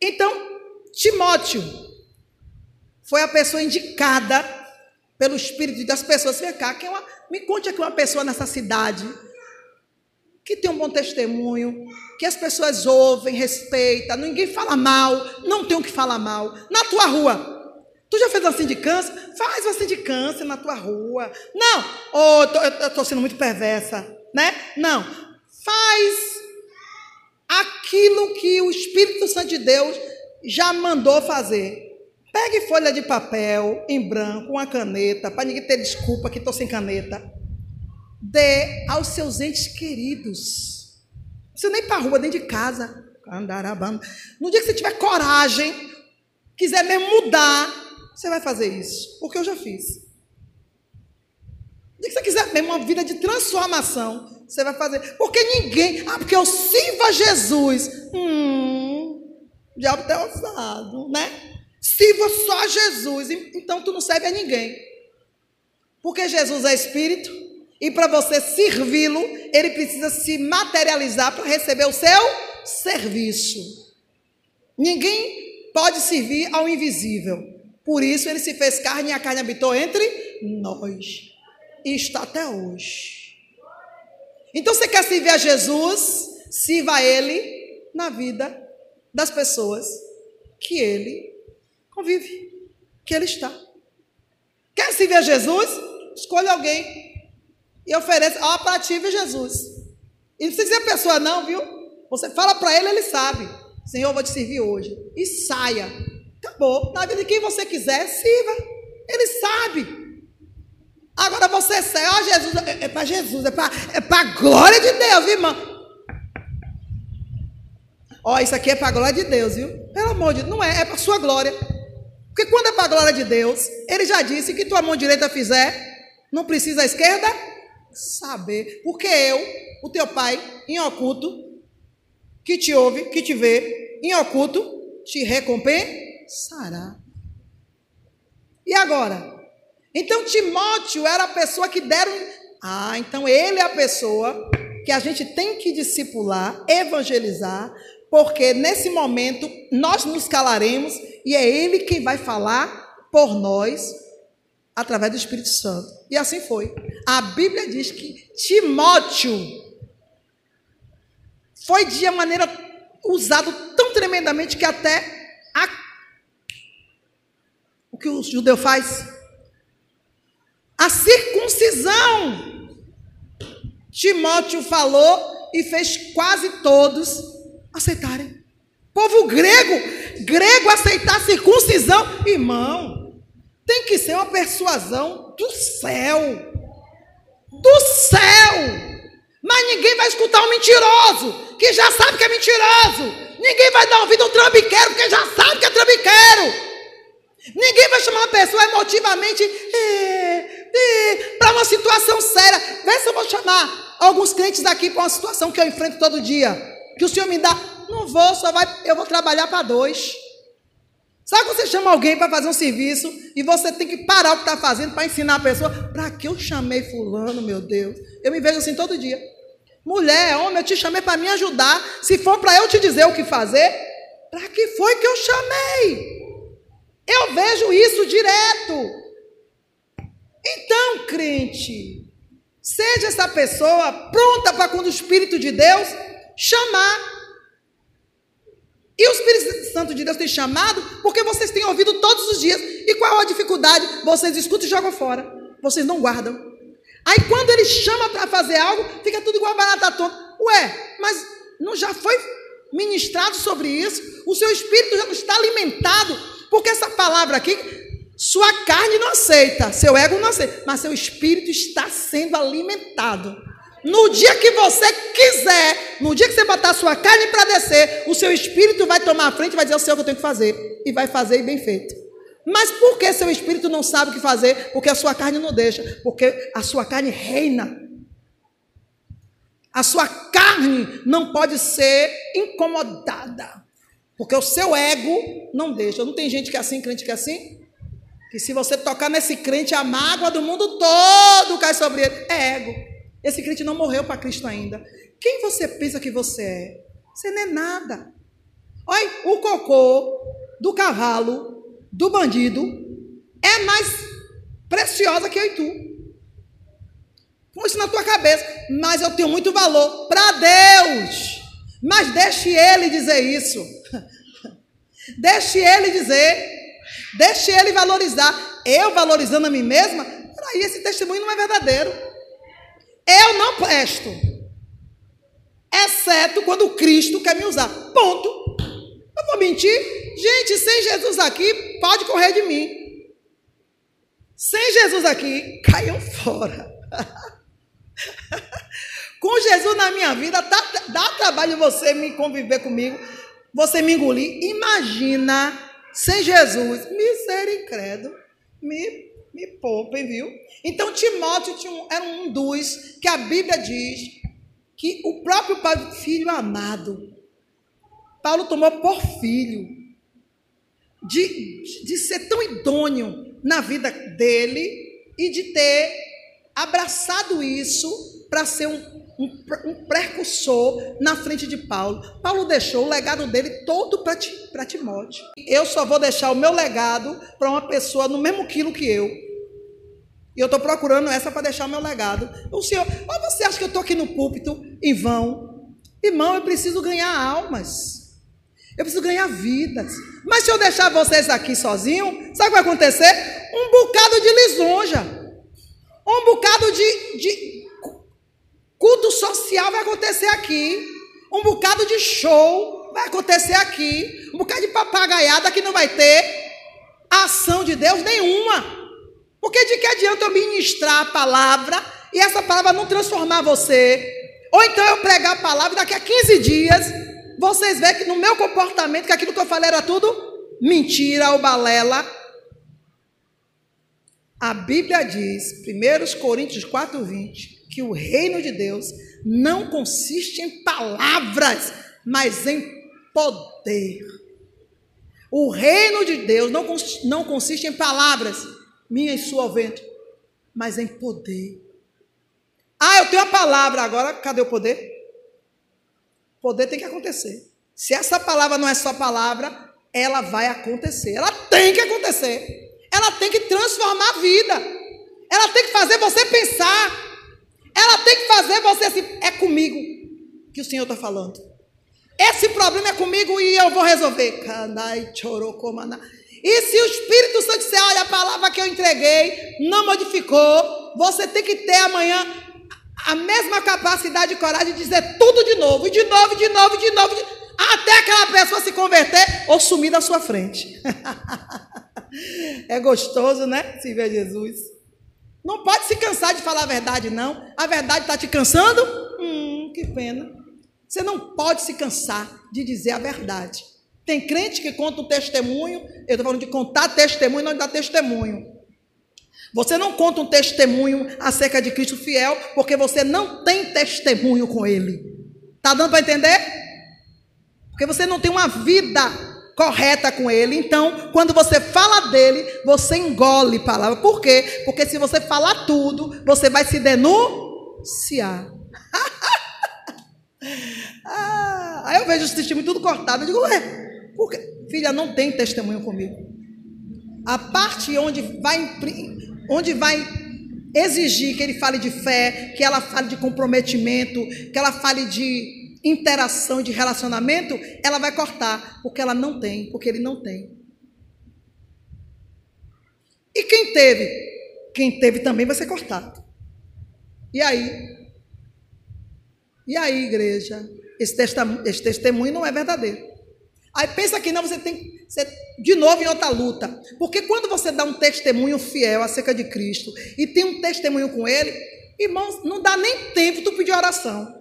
Então, Timóteo foi a pessoa indicada pelo Espírito das pessoas. Vem cá, quem é uma, me conte aqui uma pessoa nessa cidade que tem um bom testemunho, que as pessoas ouvem, respeitam, ninguém fala mal, não tem o que falar mal. Na tua rua, Tu já fez vacina de câncer? Faz vacina de câncer na tua rua. Não, oh, eu estou sendo muito perversa, né? Não, faz aquilo que o Espírito Santo de Deus já mandou fazer. Pegue folha de papel em branco, uma caneta, para ninguém ter desculpa que estou sem caneta. Dê aos seus entes queridos. Não precisa nem para a rua, dentro de casa. No dia que você tiver coragem, quiser mesmo mudar, você vai fazer isso. Porque eu já fiz. Dia que você quiser mesmo uma vida de transformação, você vai fazer. Porque ninguém. Ah, porque eu sirvo a Jesus. Hum, o diabo está ousado, né? Sirva só a Jesus, então tu não serve a ninguém. Porque Jesus é Espírito e para você servi-lo, ele precisa se materializar para receber o seu serviço. Ninguém pode servir ao invisível. Por isso ele se fez carne e a carne habitou entre nós. E está até hoje. Então você quer servir a Jesus? Sirva a Ele na vida das pessoas que Ele convive, que ele está. Quer se ver Jesus? Escolha alguém e ofereça, ó, para ti Jesus. E não precisa ser a pessoa, não, viu? Você fala para ele, ele sabe. Senhor, eu vou te servir hoje. E saia. Acabou. Na vida de quem você quiser, sirva. Ele sabe. Agora você sai, ó, Jesus, é, é para Jesus, é para é glória de Deus, viu, irmão? Ó, isso aqui é para glória de Deus, viu? Pelo amor de Deus, não é, é para sua glória. Porque quando é para glória de Deus, ele já disse que tua mão direita fizer, não precisa a esquerda saber. Porque eu, o teu pai, em oculto, que te ouve, que te vê, em oculto, te recompensará. E agora? Então Timóteo era a pessoa que deram. Ah, então ele é a pessoa que a gente tem que discipular, evangelizar, porque nesse momento nós nos calaremos e é Ele quem vai falar por nós através do Espírito Santo. E assim foi. A Bíblia diz que Timóteo foi de maneira usado tão tremendamente que até a... o que o judeu faz? A circuncisão. Timóteo falou e fez quase todos aceitarem. Povo grego, grego aceitar circuncisão, irmão, tem que ser uma persuasão do céu. Do céu. Mas ninguém vai escutar um mentiroso, que já sabe que é mentiroso. Ninguém vai dar ouvido a um trambiqueiro, porque já sabe que é trambiqueiro. Ninguém vai chamar uma pessoa emotivamente é, para uma situação séria. Vê se eu vou chamar alguns crentes daqui para uma situação que eu enfrento todo dia que o Senhor me dá. Não vou, só vai, eu vou trabalhar para dois. Sabe quando você chama alguém para fazer um serviço e você tem que parar o que está fazendo para ensinar a pessoa? Para que eu chamei fulano, meu Deus? Eu me vejo assim todo dia. Mulher, homem, eu te chamei para me ajudar. Se for para eu te dizer o que fazer, para que foi que eu chamei? Eu vejo isso direto. Então, crente, seja essa pessoa pronta para quando o Espírito de Deus chamar. E o Espírito Santo de Deus tem chamado porque vocês têm ouvido todos os dias. E qual a dificuldade? Vocês escutam e jogam fora. Vocês não guardam. Aí quando ele chama para fazer algo, fica tudo igual a barata tonta. Ué, mas não já foi ministrado sobre isso? O seu espírito já não está alimentado? Porque essa palavra aqui, sua carne não aceita, seu ego não aceita, mas seu espírito está sendo alimentado. No dia que você quiser, no dia que você botar sua carne para descer, o seu espírito vai tomar a frente e vai dizer: Eu sei o que eu tenho que fazer. E vai fazer e bem feito. Mas por que seu espírito não sabe o que fazer? Porque a sua carne não deixa. Porque a sua carne reina. A sua carne não pode ser incomodada. Porque o seu ego não deixa. Não tem gente que é assim, crente que é assim? Que se você tocar nesse crente, a mágoa do mundo todo cai sobre ele. É ego. Esse crente não morreu para Cristo ainda. Quem você pensa que você é? Você não é nada. Olha, o cocô do cavalo, do bandido, é mais preciosa que eu e tu. Põe isso na tua cabeça. Mas eu tenho muito valor para Deus. Mas deixe ele dizer isso. [laughs] deixe ele dizer. Deixe ele valorizar. Eu valorizando a mim mesma, aí esse testemunho não é verdadeiro. Eu não presto. Exceto quando Cristo quer me usar. Ponto. Eu vou mentir? Gente, sem Jesus aqui, pode correr de mim. Sem Jesus aqui, caiam fora. [laughs] Com Jesus na minha vida, dá, dá trabalho você me conviver comigo, você me engolir. Imagina, sem Jesus, misericórdia, me me poupem, viu? Então Timóteo era um dos que a Bíblia diz que o próprio pai, filho amado, Paulo tomou por filho, de, de ser tão idôneo na vida dele e de ter abraçado isso para ser um, um, um, precursor na frente de Paulo. Paulo deixou o legado dele todo para Timóteo. Eu só vou deixar o meu legado para uma pessoa no mesmo quilo que eu. E eu estou procurando essa para deixar o meu legado. O senhor, mas você acha que eu estou aqui no púlpito em vão? Irmão, eu preciso ganhar almas. Eu preciso ganhar vidas. Mas se eu deixar vocês aqui sozinhos, sabe o que vai acontecer? Um bocado de lisonja. Um bocado de, de culto social vai acontecer aqui. Um bocado de show vai acontecer aqui. Um bocado de papagaiada que não vai ter ação de Deus nenhuma. Porque de que adianta eu ministrar a palavra e essa palavra não transformar você? Ou então eu pregar a palavra e daqui a 15 dias vocês veem que no meu comportamento, que aquilo que eu falei era tudo mentira ou balela. A Bíblia diz, 1 Coríntios 4, 20, que o reino de Deus não consiste em palavras, mas em poder. O reino de Deus não, não consiste em palavras, minha e sua ao vento, mas em poder. Ah, eu tenho a palavra, agora cadê o poder? Poder tem que acontecer. Se essa palavra não é só palavra, ela vai acontecer. Ela tem que acontecer. Ela tem que transformar a vida. Ela tem que fazer você pensar. Assim, é comigo que o Senhor está falando. Esse problema é comigo e eu vou resolver. E se o Espírito Santo disser, olha, a palavra que eu entreguei não modificou, você tem que ter amanhã a mesma capacidade e coragem de dizer tudo de novo, e de novo, de novo, de novo, de... até aquela pessoa se converter ou sumir da sua frente. [laughs] é gostoso, né? Se ver Jesus. Não pode se cansar de falar a verdade, não. A verdade está te cansando? Hum, que pena. Você não pode se cansar de dizer a verdade. Tem crente que conta um testemunho, eu estou falando de contar testemunho, não de dar testemunho. Você não conta um testemunho acerca de Cristo fiel, porque você não tem testemunho com Ele. Está dando para entender? Porque você não tem uma vida correta com Ele. Então, quando você fala dele, você engole palavra. Por quê? Porque se você falar tudo, você vai se denunciar. [laughs] ah, aí eu vejo os testemunhos tudo cortado. Eu digo, ué, porque, filha, não tem testemunho comigo. A parte onde vai, onde vai exigir que ele fale de fé, que ela fale de comprometimento, que ela fale de interação, de relacionamento, ela vai cortar, porque ela não tem, porque ele não tem. E quem teve? Quem teve também vai ser cortado. E aí? E aí, igreja? Esse, testemunho não é verdadeiro. Aí pensa que não, você tem ser de novo em outra luta. Porque quando você dá um testemunho fiel acerca de Cristo e tem um testemunho com Ele, irmãos, não dá nem tempo tu pedir oração.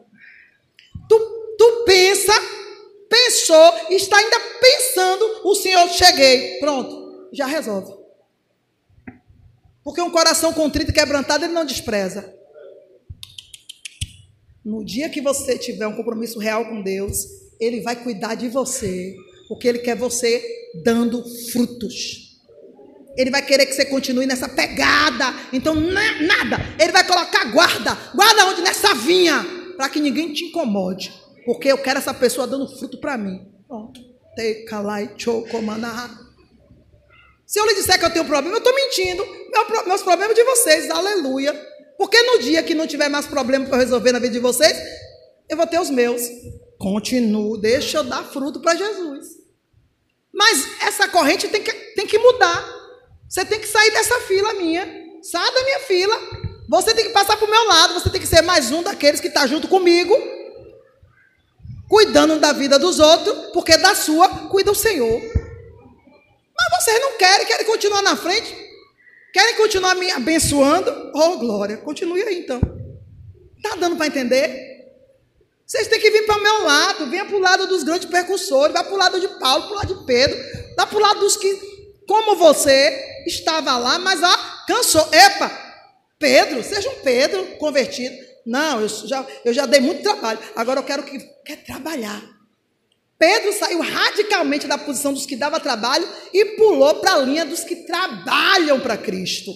Tu, tu pensa, pensou, está ainda pensando, o Senhor cheguei. Pronto, já resolve. Porque um coração contrito e quebrantado, ele não despreza. No dia que você tiver um compromisso real com Deus, Ele vai cuidar de você, porque Ele quer você dando frutos. Ele vai querer que você continue nessa pegada. Então, nada. Ele vai colocar guarda. Guarda onde? Nessa vinha. Para que ninguém te incomode. Porque eu quero essa pessoa dando fruto para mim. Se eu lhe disser que eu tenho problema, eu estou mentindo. meus problemas de vocês. Aleluia. Porque no dia que não tiver mais problema para resolver na vida de vocês, eu vou ter os meus. Continuo, deixa eu dar fruto para Jesus. Mas essa corrente tem que, tem que mudar. Você tem que sair dessa fila minha. Sai da minha fila. Você tem que passar para o meu lado. Você tem que ser mais um daqueles que está junto comigo. Cuidando da vida dos outros. Porque da sua cuida o Senhor. Mas vocês não querem, querem continuar na frente. Querem continuar me abençoando? Oh, glória. Continue aí então. Tá dando para entender? Vocês têm que vir para o meu lado. Venha para o lado dos grandes percussores. Vá para o lado de Paulo, para o lado de Pedro. Vá para o lado dos que, como você, estava lá, mas cansou. Epa, Pedro, seja um Pedro convertido. Não, eu já, eu já dei muito trabalho. Agora eu quero que quer trabalhar. Pedro saiu radicalmente da posição dos que dava trabalho e pulou para a linha dos que trabalham para Cristo.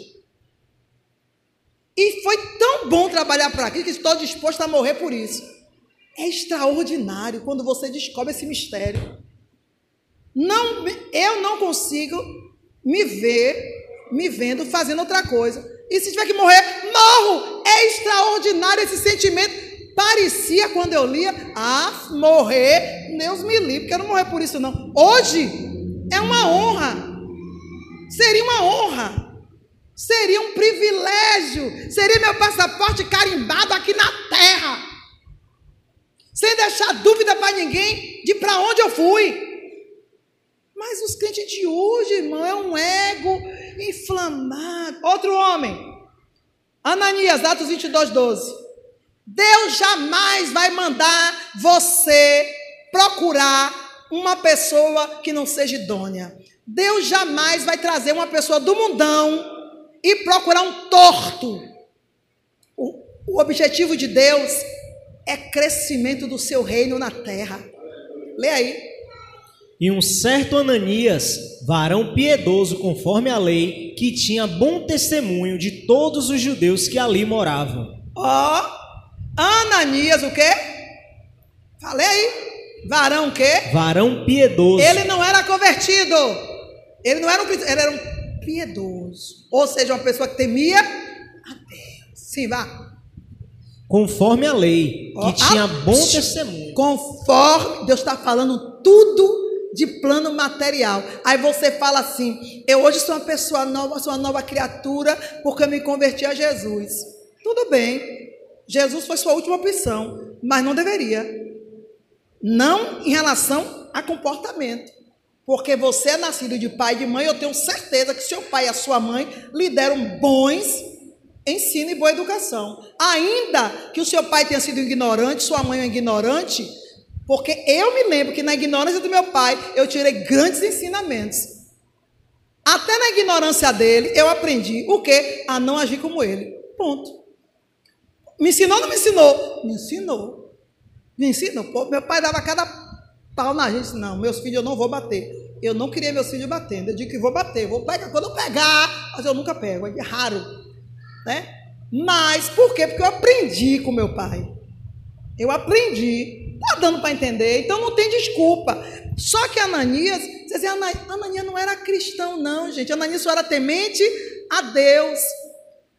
E foi tão bom trabalhar para Cristo que estou disposto a morrer por isso. É extraordinário quando você descobre esse mistério. Não, eu não consigo me ver me vendo fazendo outra coisa. E se tiver que morrer, morro. É extraordinário esse sentimento Parecia quando eu lia, ah, morrer, Deus me livre, quero morrer por isso não. Hoje é uma honra. Seria uma honra. Seria um privilégio. Seria meu passaporte carimbado aqui na terra. Sem deixar dúvida para ninguém de para onde eu fui. Mas os crentes de hoje, irmão, é um ego inflamado. Outro homem, Ananias, Atos 22, 12. Deus jamais vai mandar você procurar uma pessoa que não seja idônea. Deus jamais vai trazer uma pessoa do mundão e procurar um torto. O, o objetivo de Deus é crescimento do seu reino na terra. Lê aí. E um certo Ananias, varão piedoso conforme a lei, que tinha bom testemunho de todos os judeus que ali moravam. Ó, oh, Ananias, o quê? Falei aí. Varão o quê? Varão piedoso. Ele não era convertido. Ele não era um ele era um piedoso. Ou seja, uma pessoa que temia a Deus. Sim, vá. Conforme a lei, que oh, tinha bom testemunho. Conforme Deus está falando tudo de plano material. Aí você fala assim: eu hoje sou uma pessoa nova, sou uma nova criatura, porque eu me converti a Jesus. Tudo bem. Jesus foi sua última opção, mas não deveria. Não em relação a comportamento. Porque você é nascido de pai e de mãe, eu tenho certeza que seu pai e a sua mãe lhe deram bons ensino e boa educação. Ainda que o seu pai tenha sido ignorante, sua mãe é ignorante, porque eu me lembro que na ignorância do meu pai eu tirei grandes ensinamentos. Até na ignorância dele eu aprendi o que? A não agir como ele. Ponto. Me ensinou ou não me ensinou? Me ensinou. Me ensinou. Pô, meu pai dava cada pau na gente. Não, meus filhos eu não vou bater. Eu não queria meus filhos batendo. Eu digo que vou bater. Vou pegar quando eu pegar, mas eu nunca pego. É raro. Né? Mas por quê? Porque eu aprendi com meu pai. Eu aprendi. Tá dando para entender? Então não tem desculpa. Só que Ananias, você dizem, Ananias não era cristão, não, gente. Ananias só era temente a Deus.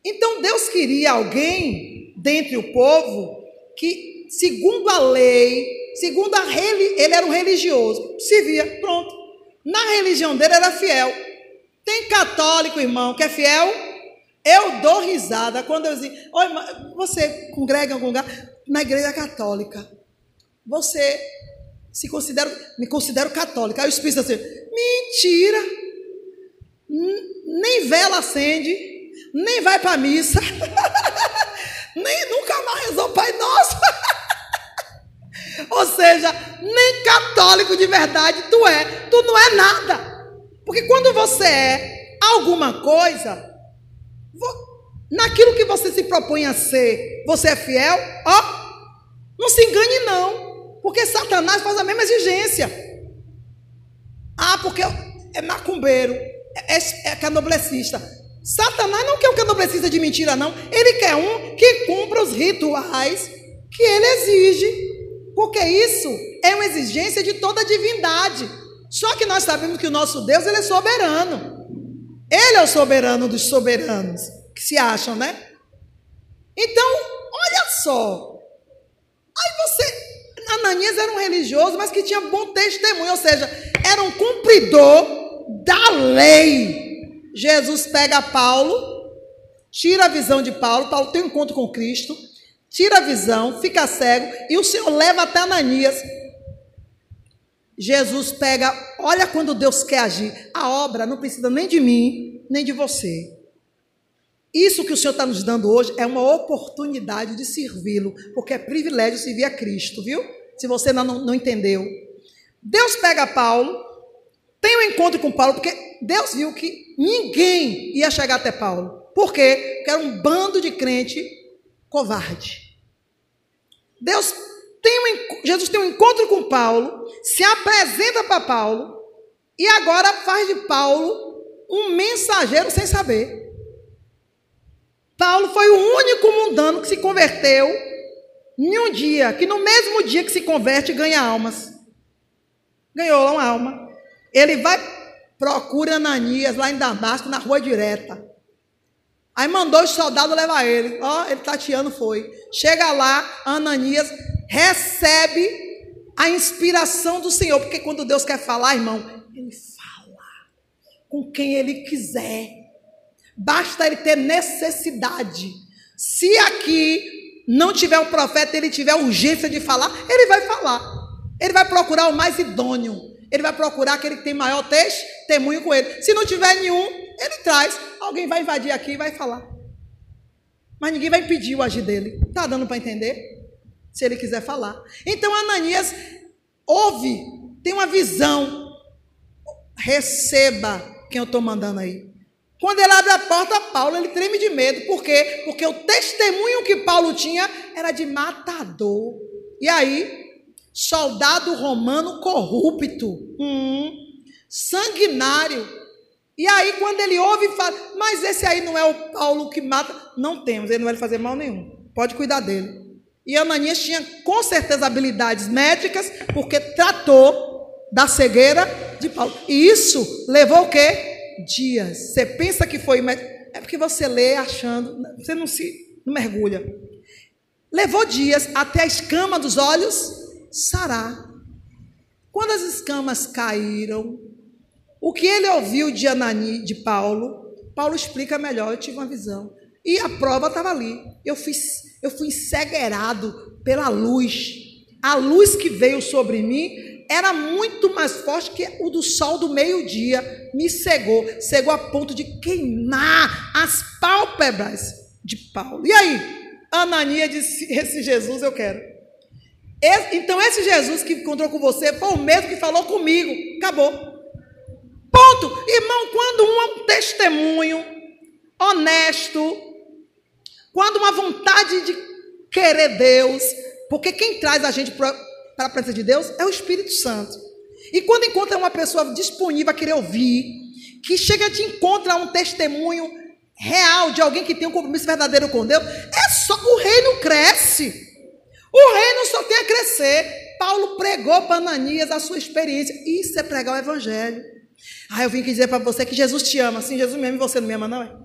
Então Deus queria alguém dentre o povo que segundo a lei, segundo a ele era um religioso, se via, pronto. Na religião dele era fiel. Tem católico, irmão, que é fiel? Eu dou risada quando eu digo, Oi, você congrega em algum lugar? Na igreja católica. Você se considera, me considero católica. Aí o Espírito assim, mentira. Nem vela acende, nem vai para missa, [laughs] nem nunca mais rezou Pai Nosso. [laughs] Ou seja, nem católico de verdade tu é, tu não é nada. Porque quando você é alguma coisa, naquilo que você se propõe a ser, você é fiel, ó, não se engane não, porque Satanás faz a mesma exigência. Ah, porque é macumbeiro, é, é, é canoblecista. Satanás não quer um canoblecista de mentira, não. Ele quer um que cumpra os rituais que ele exige. Porque isso é uma exigência de toda divindade. Só que nós sabemos que o nosso Deus ele é soberano. Ele é o soberano dos soberanos, que se acham, né? Então, olha só. Ananias era um religioso, mas que tinha bom testemunho, ou seja, era um cumpridor da lei. Jesus pega Paulo, tira a visão de Paulo, Paulo tem um encontro com Cristo, tira a visão, fica cego, e o Senhor leva até Ananias. Jesus pega, olha quando Deus quer agir. A obra não precisa nem de mim, nem de você. Isso que o Senhor está nos dando hoje é uma oportunidade de servi-lo, porque é privilégio servir a Cristo, viu? Se você não, não entendeu. Deus pega Paulo, tem um encontro com Paulo, porque Deus viu que ninguém ia chegar até Paulo. Por quê? Porque era um bando de crente covarde. Deus tem um, Jesus tem um encontro com Paulo, se apresenta para Paulo e agora faz de Paulo um mensageiro sem saber. Paulo foi o único mundano que se converteu em um dia, que no mesmo dia que se converte ganha almas. Ganhou uma alma. Ele vai procura Ananias lá em Damasco, na rua direta. Aí mandou os soldados levar ele. Ó, ele tateando foi. Chega lá, Ananias recebe a inspiração do Senhor, porque quando Deus quer falar, irmão, ele fala com quem ele quiser. Basta ele ter necessidade. Se aqui não tiver um profeta, ele tiver urgência de falar, ele vai falar. Ele vai procurar o mais idôneo. Ele vai procurar aquele que tem maior testemunho com ele. Se não tiver nenhum, ele traz. Alguém vai invadir aqui e vai falar. Mas ninguém vai impedir o agir dele. Está dando para entender? Se ele quiser falar. Então Ananias ouve, tem uma visão. Receba quem eu estou mandando aí. Quando ele abre a porta, Paulo ele treme de medo. Por quê? Porque o testemunho que Paulo tinha era de matador. E aí, soldado romano corrupto, hum, sanguinário, e aí, quando ele ouve, fala: Mas esse aí não é o Paulo que mata. Não temos, ele não vai fazer mal nenhum. Pode cuidar dele. E Ananias tinha com certeza habilidades médicas, porque tratou da cegueira de Paulo. E isso levou o quê? Dias. Você pensa que foi. É porque você lê achando. Você não se não mergulha. Levou dias até a escama dos olhos sarar. Quando as escamas caíram, o que ele ouviu de Anani, de Paulo, Paulo explica melhor. Eu tive uma visão. E a prova estava ali. Eu fui, eu fui encegueirado pela luz. A luz que veio sobre mim era muito mais forte que o do sol do meio-dia. Me cegou. Cegou a ponto de queimar as pálpebras de Paulo. E aí? Anania disse: Esse Jesus eu quero. Esse, então, esse Jesus que encontrou com você foi o mesmo que falou comigo. Acabou. Ponto. Irmão, quando um testemunho honesto, quando uma vontade de querer Deus, porque quem traz a gente para a presença de Deus é o Espírito Santo. E quando encontra uma pessoa disponível a querer ouvir, que chega de encontro a um testemunho real de alguém que tem um compromisso verdadeiro com Deus, é só o reino cresce. O reino só tem a crescer. Paulo pregou para Ananias a sua experiência. Isso é pregar o evangelho. Ah, eu vim aqui dizer para você que Jesus te ama. Sim, Jesus me ama e você não me ama, não é?